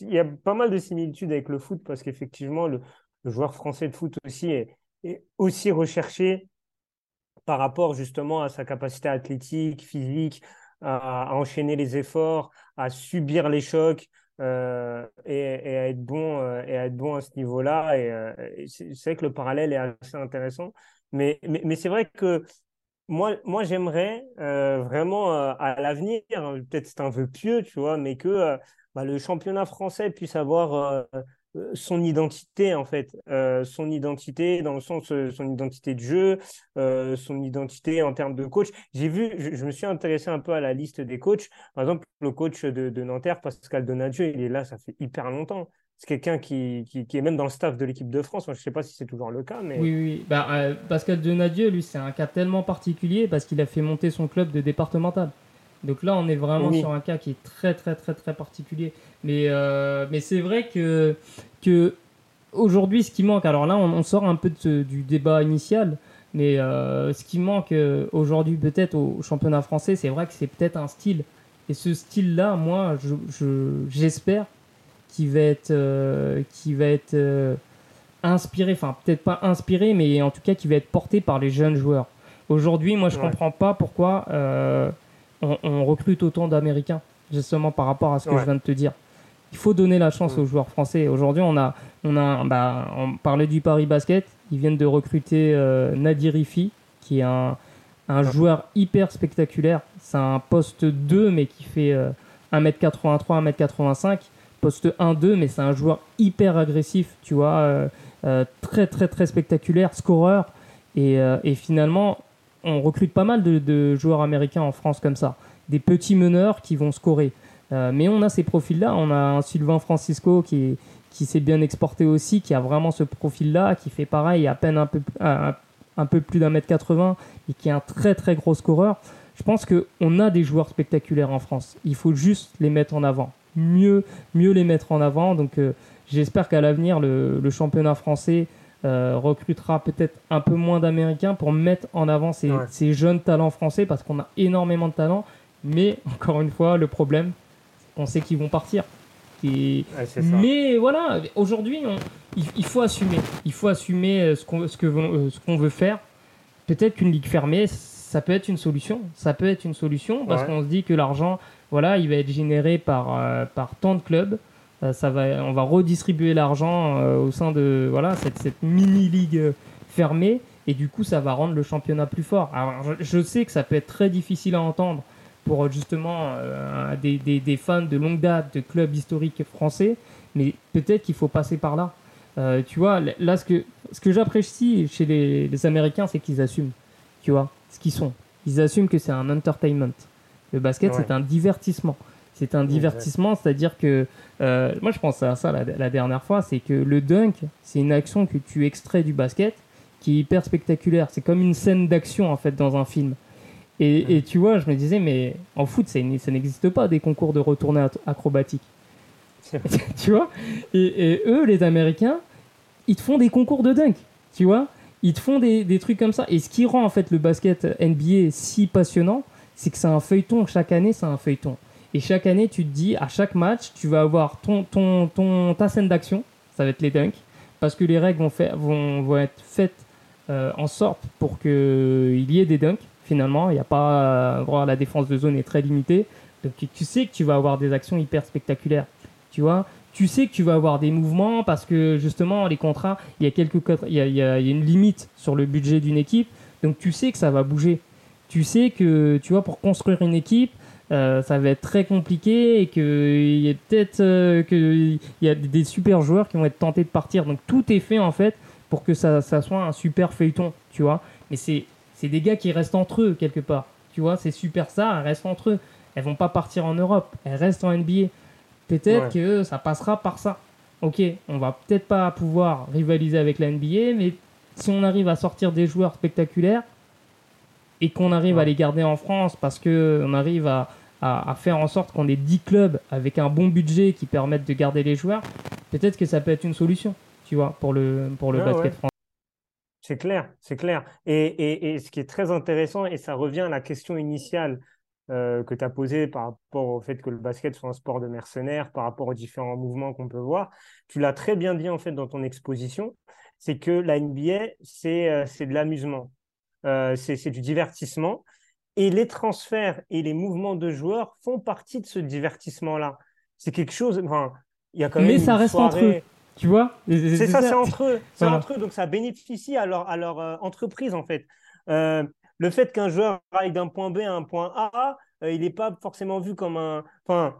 il y a pas mal de similitudes avec le foot parce qu'effectivement, le, joueur français de foot aussi est, est, aussi recherché par rapport justement à sa capacité athlétique, physique, à, enchaîner les efforts, à subir les chocs euh, et, à être bon, euh, et à être bon à ce niveau-là. Et, euh, c'est vrai que le parallèle est assez intéressant. Mais, mais, c'est vrai que moi, moi j'aimerais vraiment à l'avenir, hein, peut-être c'est un vœu pieux, tu vois, mais que bah, le championnat français puisse avoir euh, son identité en fait, euh, son identité dans le sens euh, son identité de jeu, son identité en termes de coach. J'ai vu, je, me suis intéressé un peu à la liste des coachs. Par exemple, le coach de, Nanterre, Pascal Donadieu, il est là, ça fait hyper longtemps. C'est quelqu'un qui, qui, est même dans le staff de l'équipe de France. je ne sais pas si c'est toujours le cas, mais oui, oui. Bah, Pascal Donadieu, lui, c'est un cas tellement particulier parce qu'il a fait monter son club de départemental. Donc là, on est vraiment sur un cas qui est très, très, très, très particulier. Mais, euh, mais c'est vrai que, que aujourd'hui, ce qui manque, alors là, on, sort un peu du débat initial, mais euh, ce qui manque euh, aujourd'hui, peut-être au championnat français, c'est vrai que c'est peut-être un style. Et ce style-là, moi, j'espère je, qu'il va être, va être inspiré, enfin, peut-être pas inspiré, mais en tout cas, qui va être porté par les jeunes joueurs. Aujourd'hui, moi, je ne comprends pas pourquoi on, recrute autant d'Américains, justement par rapport à ce que je viens de te dire. Il faut donner la chance aux joueurs français. Aujourd'hui, on a, on a, bah, on parlait du Paris Basket. Ils viennent de recruter euh, Nadir Ifi, qui est un, un joueur hyper spectaculaire. C'est un poste 2, mais qui fait 1m83, euh, 1m85. Poste 1-2, mais c'est un joueur hyper agressif, tu vois, euh, très très très spectaculaire, scoreur. Et, et, finalement, on recrute pas mal de, joueurs américains en France comme ça, des petits meneurs qui vont scorer. Euh, mais on a ces profils-là. On a un Sylvain Francisco qui, qui s'est bien exporté aussi, qui a vraiment ce profil-là, qui fait pareil, à peine un peu, un, peu plus d'un mètre 80 et qui est un très très gros scoreur. je pense qu'on a des joueurs spectaculaires en France. Il faut juste les mettre en avant. Mieux, mieux les mettre en avant. Donc euh, j'espère qu'à l'avenir, le, championnat français euh, recrutera peut-être un peu moins d'Américains pour mettre en avant ces, ces jeunes talents français parce qu'on a énormément de talents. Mais *laughs* encore une fois, le problème, on sait qu'ils vont partir. mais voilà, aujourd'hui, il, faut assumer. Il faut assumer euh, ce qu'on ce que, ce qu'on veut faire. Peut-être qu'une ligue fermée, ça peut être une solution. Ça peut être une solution parce qu'on se dit que l'argent, voilà, il va être généré par, euh, par tant de clubs. Euh, ça va, on va redistribuer l'argent euh, au sein de voilà, cette, cette mini-ligue fermée et du coup, ça va rendre le championnat plus fort. Alors, je, sais que ça peut être très difficile à entendre pour justement des, des, des, fans de longue date de clubs historiques français, mais peut-être qu'il faut passer par là. tu vois, là, ce que, ce que j'apprécie chez les, les Américains, c'est qu'ils assument. Tu vois, ce qu'ils sont. Ils assument que c'est un entertainment. Le basket, c'est un divertissement. C'est un divertissement, c'est-à-dire que euh, moi je pense à ça la, dernière fois, c'est que le dunk, c'est une action que tu extrais du basket qui est hyper spectaculaire. C'est comme une scène d'action en fait dans un film. Et, tu vois, je me disais, mais en foot, ça, ça n'existe pas des concours de retournée acrobatique. *laughs* tu vois? Et, et, eux, les Américains, ils te font des concours de dunk. Tu vois? Ils te font des, des, trucs comme ça. Et ce qui rend en fait le basket NBA si passionnant, c'est que c'est un feuilleton. Chaque année, c'est un feuilleton. Et chaque année, tu te dis, à chaque match, tu vas avoir ton, ton, ton, ta scène d'action, ça va être les dunks, parce que les règles vont, faire, vont, vont être faites euh, en sorte pour qu'il y ait des dunks. Finalement, il n'y a pas. Euh, la défense de zone est très limitée. Donc tu sais que tu vas avoir des actions hyper spectaculaires. Tu vois? Tu sais que tu vas avoir des mouvements parce que justement les contrats, il y a quelques il y a, il y a une limite sur le budget d'une équipe, donc tu sais que ça va bouger. Tu sais que tu vois pour construire une équipe, euh, ça va être très compliqué et qu'il y a peut-être euh, que il y a des super joueurs qui vont être tentés de partir. Donc tout est fait en fait pour que ça, ça soit un super feuilleton, tu vois. Mais c'est c'est des gars qui restent entre eux quelque part, tu vois. C'est super ça, elles restent entre eux. Elles vont pas partir en Europe, elles restent en NBA. Peut-être que ça passera par ça. Ok, on va peut-être pas pouvoir rivaliser avec la NBA, mais si on arrive à sortir des joueurs spectaculaires et qu'on arrive à les garder en France parce qu'on arrive à, à, faire en sorte qu'on ait 10 clubs avec un bon budget qui permettent de garder les joueurs, peut-être que ça peut être une solution, tu vois, pour le, pour le basket français. C'est clair, c'est clair. Et, et, et, ce qui est très intéressant, et ça revient à la question initiale euh, que tu as posé par rapport au fait que le basket soit un sport de mercenaires, par rapport aux différents mouvements qu'on peut voir. Tu l'as très bien dit en fait dans ton exposition, c'est que la NBA, c'est euh, de l'amusement, euh, c'est du divertissement. Et les transferts et les mouvements de joueurs font partie de ce divertissement-là. C'est quelque chose. Enfin, il y a quand même. Mais ça reste entre eux. Tu vois? C'est ça, c'est entre eux. C'est entre eux. Donc ça bénéficie à leur, à leur entreprise en fait le fait qu'un joueur aille d'un point B à un point A, euh, il n'est pas forcément vu comme un. Enfin,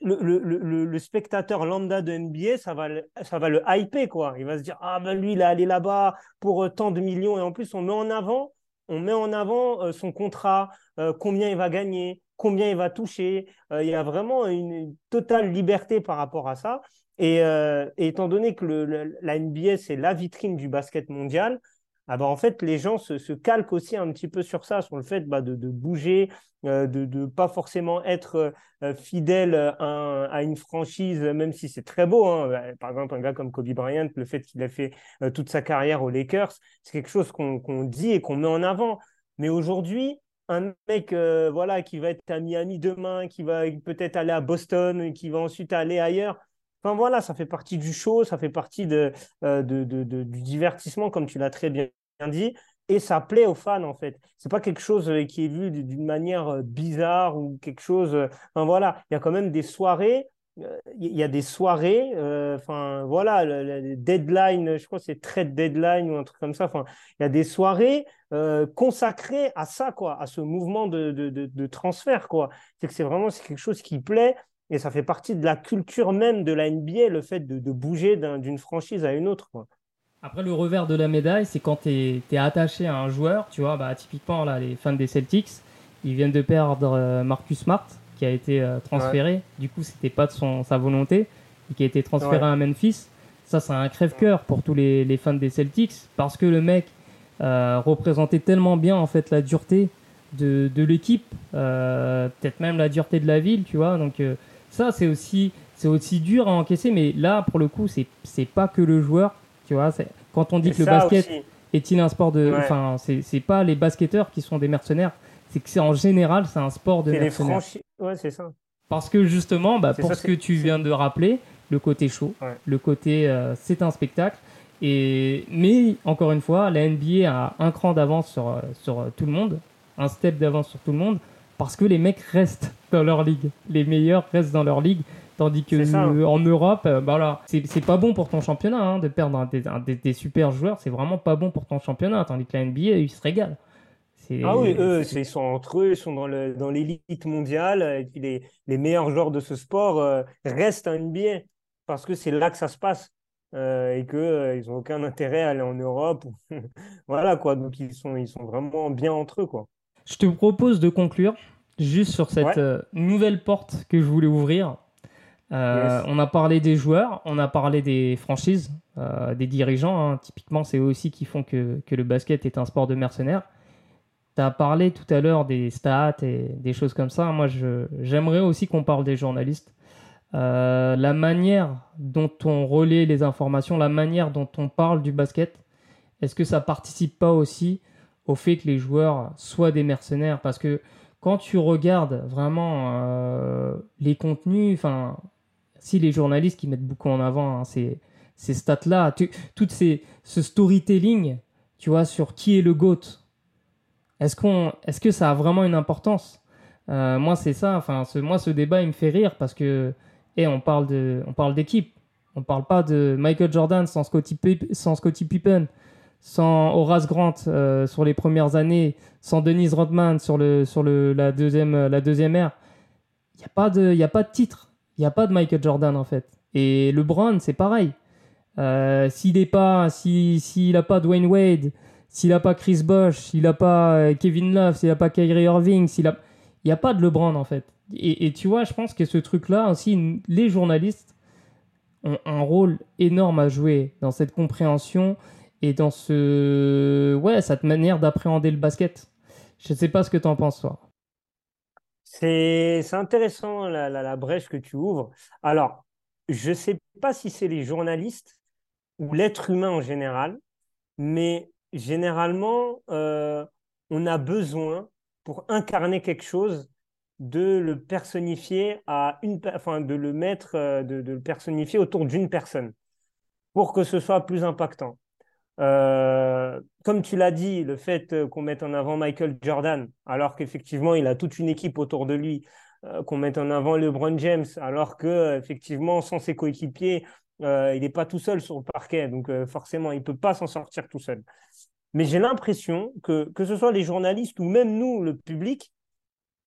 le, spectateur lambda de NBA, ça va, le, ça va le hyper, quoi. Il va se dire Ah, ben lui, il est allé là-bas pour euh, tant de millions. Et en plus, on met en avant, on met en avant euh, son contrat, combien il va gagner, combien il va toucher. il y a vraiment une, totale liberté par rapport à ça. Et, et étant donné que la NBA, c'est la vitrine du basket mondial, ah bah, en fait, les gens se, se, calquent aussi un petit peu sur ça, sur le fait bah, de, de, bouger, euh, de ne pas forcément être euh, fidèle à, à, une franchise, même si c'est très beau. Hein. Bah, par exemple, un gars comme Kobe Bryant, le fait qu'il a fait euh, toute sa carrière aux Lakers, c'est quelque chose qu'on dit et qu'on met en avant. Mais aujourd'hui, un mec voilà, qui va être à Miami demain, qui va peut-être aller à Boston, qui va ensuite aller ailleurs, Enfin voilà, ça fait partie du show, ça fait partie euh, de, du divertissement, comme tu l'as très bien dit, et ça plaît aux fans en fait. C'est pas quelque chose euh, qui est vu d'une manière euh, bizarre ou quelque chose. Enfin voilà, il y a quand même des soirées. Il y a des soirées, enfin voilà, le, deadline, je crois que c'est trade deadline ou un truc comme ça. Enfin, il y a des soirées consacrées à ça, quoi, à ce mouvement de, de, de transfert, quoi. C'est que c'est vraiment quelque chose qui plaît et ça fait partie de la culture même de la NBA, le fait de, bouger d'une franchise à une autre. Après, le revers de la médaille, c'est quand tu es, attaché à un joueur, tu vois, bah, typiquement, là, les fans des Celtics, ils viennent de perdre euh, Marcus Smart, qui a été euh, transféré. Du coup, c'était pas de son, sa volonté, et qui a été transféré à Memphis. Ça, c'est un crève-cœur pour tous les, les, fans des Celtics, parce que le mec euh, représentait tellement bien, en fait, la dureté de, de l'équipe, peut-être même la dureté de la ville, tu vois. Donc ça, c'est aussi, c'est aussi dur à encaisser, mais là, pour le coup, c'est, c'est pas que le joueur, tu vois. Quand on dit que le basket est-il un sport de... Enfin, c'est, c'est pas les basketteurs qui sont des mercenaires, c'est que c'est en général, c'est un sport de mercenaires. Ouais, c'est ça. Parce que justement, bah, pour ce que tu viens de rappeler, le côté chaud, le côté euh, c'est un spectacle. Et, mais encore une fois, la NBA a un cran d'avance sur, sur tout le monde, un step d'avance sur tout le monde, parce que les mecs restent dans leur ligue. Les meilleurs restent dans leur ligue. Tandis que en Europe, euh, bah voilà, c'est pas bon pour ton championnat hein, de perdre des, des, super joueurs. C'est vraiment pas bon pour ton championnat. Tandis que la NBA, ils se régalent. Ah oui, eux, ils sont entre eux, ils sont dans l'élite mondiale. Et les, les, meilleurs joueurs de ce sport euh, restent en NBA parce que c'est là que ça se passe. Euh, et qu'ils ils n'ont aucun intérêt à aller en Europe. *laughs* voilà quoi, donc ils sont, ils sont vraiment bien entre eux. quoi. Je te propose de conclure juste sur cette euh, nouvelle porte que je voulais ouvrir. On a parlé des joueurs, on a parlé des franchises, des dirigeants. Hein. Typiquement, c'est eux aussi qui font que, que, le basket est un sport de mercenaires. Tu as parlé tout à l'heure des stats et des choses comme ça. Moi, j'aimerais aussi qu'on parle des journalistes. Euh, la manière dont on relaie les informations, la manière dont on parle du basket, est-ce que ça participe pas aussi au fait que les joueurs soient des mercenaires? Parce que quand tu regardes vraiment euh, les contenus, enfin, si les journalistes qui mettent beaucoup en avant hein, ces, ces stats-là, tout ces, ce storytelling, tu vois, sur qui est le GOAT, est-ce qu'on, est-ce que ça a vraiment une importance? Euh, Moi, c'est ça. Enfin, ce, moi, ce débat, il me fait rire parce que et on parle de, on parle. On parle pas de Michael Jordan sans Scottie, sans Scottie Pippen, sans Horace Grant euh, sur les premières années, sans Denise Rodman sur, le, sur le, la, deuxième, la deuxième ère. Il n'y a, pas de, y a pas de titre. Il n'y a pas de Michael Jordan en fait. Et LeBron, c'est pareil. Euh, s'il n'a pas, s'il si, a pas Dwayne Wade, s'il n'a pas Chris Bosh, s'il n'a pas euh, Kevin Love, s'il n'a pas Kyrie Irving, s'il a... il n'y a pas de LeBron en fait. Et, tu vois, je pense que ce truc-là aussi, les journalistes ont un rôle énorme à jouer dans cette compréhension et dans ce, ouais, cette manière d'appréhender le basket. Je ne sais pas ce que tu en penses, toi. C'est intéressant la, la, brèche que tu ouvres. Alors, je ne sais pas si c'est les journalistes ou l'être humain en général, mais généralement, euh, on a besoin, pour incarner quelque chose, de le personnifier à une, enfin de le mettre, euh, de, le personnifier autour d'une personne pour que ce soit plus impactant. Euh, comme tu l'as dit, le fait qu'on mette en avant Michael Jordan, alors qu'effectivement il a toute une équipe autour de lui, euh, qu'on mette en avant LeBron James, alors que effectivement sans ses coéquipiers, il n'est pas tout seul sur le parquet, donc forcément il peut pas s'en sortir tout seul. Mais j'ai l'impression que que ce soit les journalistes ou même nous, le public,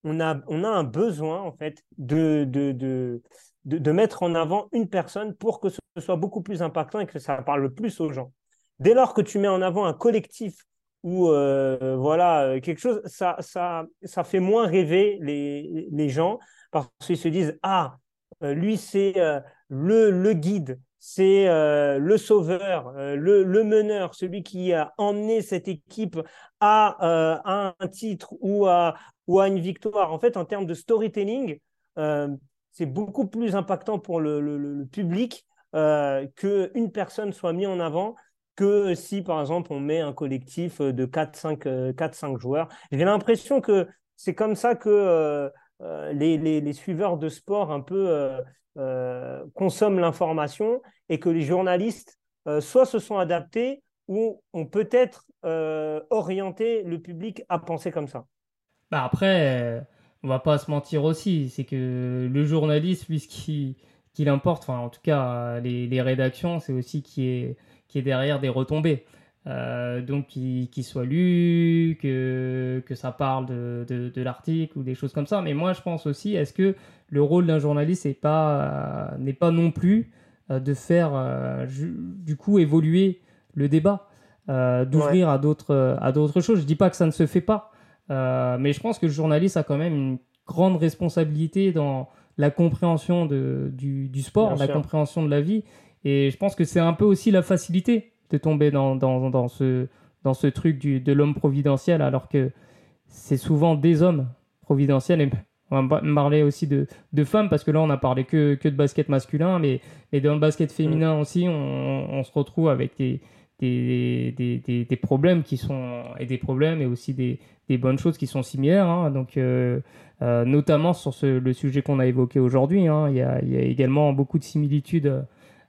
on a, on a un besoin, en fait, de, de, de, de, mettre en avant une personne pour que ce soit beaucoup plus impactant et que ça parle plus aux gens. Dès lors que tu mets en avant un collectif ou euh, voilà euh, quelque chose, ça, ça, ça fait moins rêver les, les gens parce qu'ils se disent ah euh, lui c'est le, le guide, c'est le sauveur, le, le, meneur, celui qui a emmené cette équipe à un titre ou à, ou à une victoire. En fait, en termes de storytelling, c'est beaucoup plus impactant pour le, public euh, qu'une personne soit mise en avant que si, par exemple, on met un collectif de 4-5 euh, joueurs. J'ai l'impression que c'est comme ça que euh, les, les, suiveurs de sport un peu consomment l'information et que les journalistes soit se sont adaptés ou ont peut-être orienté le public à penser comme ça. Bah après, euh, on va pas se mentir aussi, c'est que le journaliste, lui, ce enfin en tout cas les, les rédactions, c'est aussi qui est, qui est derrière des retombées. Euh, donc qu'il soit lu, que, que ça parle de, de, l'article ou des choses comme ça. Mais moi, je pense aussi, est-ce que le rôle d'un journaliste n'est pas, n'est pas non plus euh, de faire du coup évoluer le débat, d'ouvrir à d'autres à d'autres choses. Je dis pas que ça ne se fait pas, euh, mais je pense que le journaliste a quand même une grande responsabilité dans la compréhension de, du, du, sport, la compréhension de la vie. Et je pense que c'est un peu aussi la facilité de tomber dans, dans, dans ce, dans ce truc du, de l'homme providentiel, alors que c'est souvent des hommes providentiels. Et on va parler aussi de, de, femmes parce que là, on a parlé que, que de basket masculin, mais, mais dans le basket féminin aussi, on, on se retrouve avec des, des, des, des, problèmes qui sont et des problèmes et aussi des, des bonnes choses qui sont similaires. Hein. donc, euh, euh, notamment sur ce, le sujet qu'on a évoqué aujourd'hui, hein. il y, a également beaucoup de similitudes.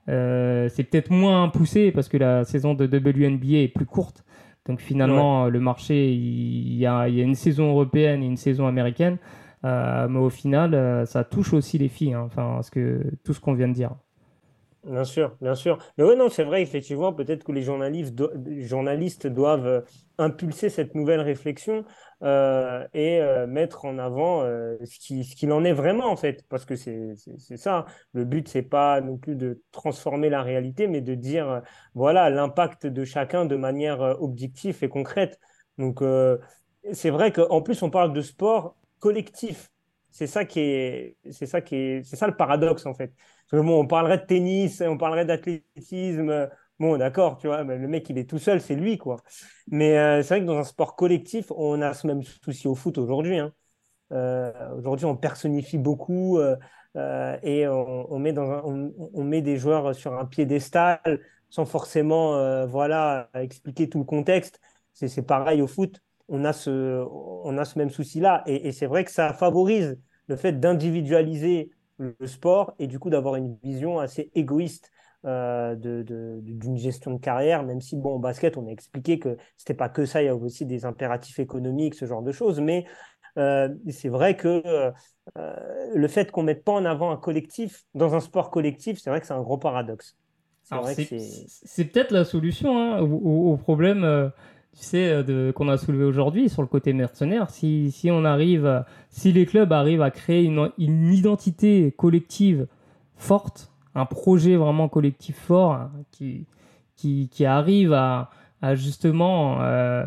Euh, c'est peut-être moins poussé parce que la saison de WNBA est plus courte. Donc finalement, le marché, il y, a, il y, a, une saison européenne et une saison américaine. mais au final, ça touche aussi les filles. Hein. enfin, ce que, tout ce qu'on vient de dire. Bien sûr, bien sûr. Mais oui, non, c'est vrai, effectivement, peut-être que les journalistes, journalistes doivent euh, impulser cette nouvelle réflexion euh, et euh, mettre en avant ce qu'il en est vraiment, en fait. Parce que c'est ça. Le but, c'est pas non plus de transformer la réalité, mais de dire, voilà, l'impact de chacun de manière objective et concrète. Donc, c'est vrai qu'en plus, on parle de sport collectif. C'est ça qui est, c'est ça qui est, c'est ça le paradoxe, en fait bon, on parlerait de tennis, on parlerait d'athlétisme. Bon, d'accord, tu vois, le mec, il est tout seul, c'est lui, quoi. Mais euh, c'est vrai que dans un sport collectif, on a ce même souci au foot aujourd'hui. Hein. Euh, aujourd'hui, on personnifie beaucoup euh, et on, met des joueurs sur un piédestal sans forcément voilà, expliquer tout le contexte. C'est pareil au foot. On a ce, on a ce même souci-là. Et c'est vrai que ça favorise le fait d'individualiser le sport et du coup d'avoir une vision assez égoïste euh, d'une gestion de carrière, même si, bon, au basket, on a expliqué que c'était pas que ça, il y a aussi des impératifs économiques, ce genre de choses, mais euh, c'est vrai que euh, le fait qu'on mette pas en avant un collectif, dans un sport collectif, c'est vrai que c'est un gros paradoxe. C'est peut-être la solution hein, au, problème tu sais, qu'on a soulevé aujourd'hui sur le côté mercenaire, si, si, on arrive, si les clubs arrivent à créer une, une, identité collective forte, un projet vraiment collectif fort hein, qui, qui, arrive à, justement euh,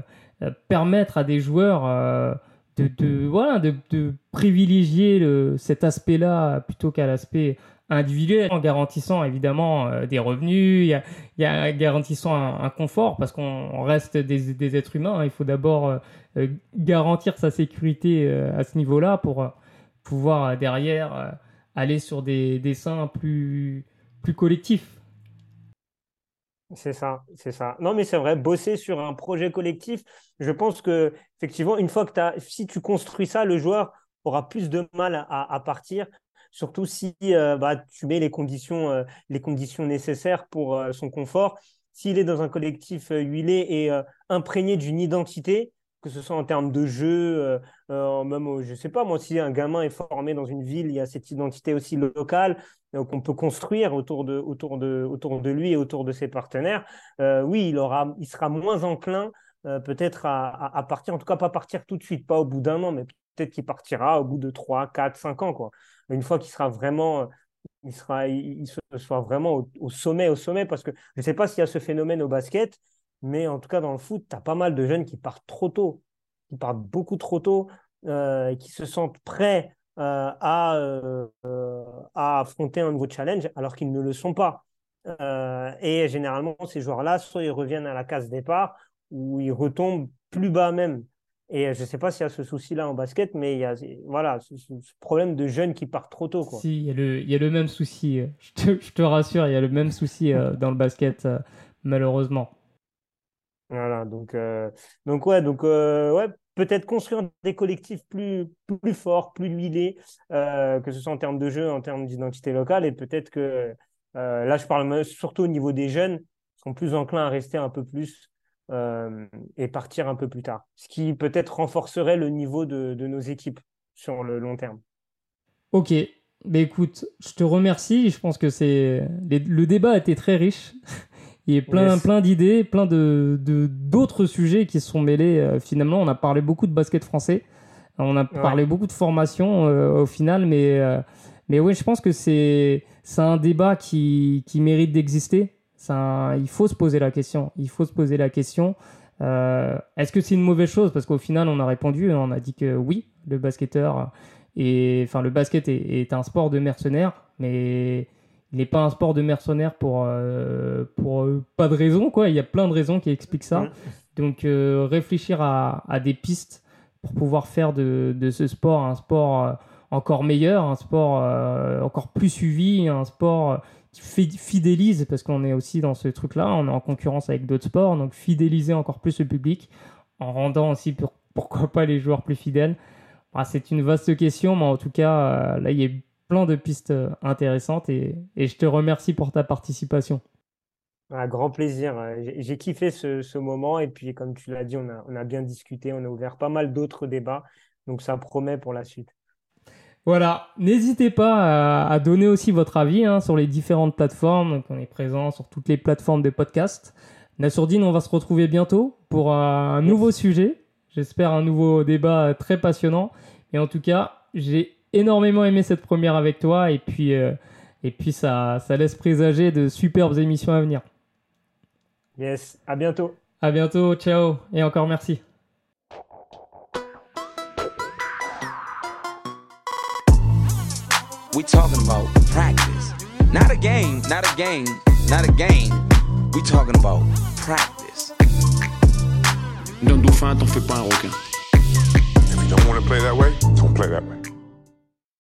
permettre à des joueurs euh, de, voilà, de, privilégier cet aspect-là plutôt qu'à l'aspect individuel en garantissant évidemment euh, des revenus, y a, garantissant un, confort parce qu'on reste des, êtres humains. Hein. Il faut d'abord euh, euh, garantir sa sécurité à ce niveau-là pour pouvoir derrière aller sur des dessins plus, plus collectifs. C'est ça, c'est ça. Non, mais c'est vrai, bosser sur un projet collectif, je pense que effectivement, une fois que as, si tu construis ça, le joueur aura plus de mal à, à partir surtout si euh, bah, tu mets les conditions, euh, les conditions nécessaires pour euh, son confort. S'il est dans un collectif huilé et imprégné d'une identité, que ce soit en termes de jeu, même, je sais pas, moi, si un gamin est formé dans une ville, il y a cette identité aussi locale, donc on peut construire autour de, autour de, autour de lui et autour de ses partenaires. oui, il, aura, il sera moins enclin peut-être à, à, partir, en tout cas pas partir tout de suite, pas au bout d'un an, mais peut-être qu'il partira au bout de 3, 4, 5 ans. Quoi une fois qu'il sera vraiment, il sera, il, soit vraiment au, sommet, au sommet, parce que je ne sais pas s'il y a ce phénomène au basket, mais en tout cas dans le foot, tu as pas mal de jeunes qui partent trop tôt, qui partent beaucoup trop tôt, euh, qui se sentent prêts euh, à, euh, à affronter un nouveau challenge alors qu'ils ne le sont pas. et généralement, ces joueurs-là, soit ils reviennent à la case départ, ou ils retombent plus bas même. Et je ne sais pas s'il y a ce souci-là en basket, mais il y a voilà, ce, problème de jeunes qui partent trop tôt. Si, il y, a le, même souci. *laughs* Je te, rassure, il y a le même souci dans le basket, malheureusement. Voilà, donc, donc ouais, donc, ouais peut-être construire des collectifs plus, plus forts, plus huilés, que ce soit en termes de jeu, en termes d'identité locale. Et peut-être que là, je parle surtout au niveau des jeunes, sont plus enclins à rester un peu plus euh, et partir un peu plus tard. Ce qui peut-être renforcerait le niveau de, nos équipes sur le long terme. Ok, mais écoute, je te remercie. Je pense que c'est le débat a été très riche. Il y a plein, plein d'idées, plein de d'autres sujets qui se sont mêlés. Euh, finalement, on a parlé beaucoup de basket français. On a parlé beaucoup de formation euh, au final, mais, mais oui, je pense que c'est un débat qui, qui mérite d'exister il faut se poser la question. Il faut se poser la question. Euh, est-ce que c'est une mauvaise chose? Parce qu'au final, on a répondu, on a dit que oui, le basketteur, et enfin le basket est, un sport de mercenaires, mais n'est pas un sport de mercenaires pour, euh, pour euh, pas de raison, quoi. Il y a plein de raisons qui expliquent ça. Donc réfléchir à, à, des pistes pour pouvoir faire de, de ce sport un sport encore meilleur, un sport encore plus suivi, un sport qui fidélise, parce qu'on est aussi dans ce truc-là, on est en concurrence avec d'autres sports, donc fidéliser encore plus le public, en rendant aussi, pourquoi pas, les joueurs plus fidèles. Bah, c'est une vaste question, mais en tout cas, là, il y a plein de pistes intéressantes et, et je te remercie pour ta participation. Un grand plaisir. J'ai kiffé ce, moment et puis, comme tu l'as dit, on a, on a, bien discuté, on a ouvert pas mal d'autres débats, donc ça promet pour la suite. Voilà, n'hésitez pas à, donner aussi votre avis hein, sur les différentes plateformes. Donc, on est présent sur toutes les plateformes de podcast. Nassourdine, on va se retrouver bientôt pour un nouveau sujet. J'espère un nouveau débat très passionnant. Et en tout cas, j'ai énormément aimé cette première avec toi. Et puis, euh, et puis ça, ça laisse présager de superbes émissions à venir. Yes, à bientôt. À bientôt, ciao. Et encore merci. We talking about practice. Not a game, not a game, not a game. We talking about practice. D'un dauphin, t'en fais pas un requin. If you don't want to play that way, don't play that way.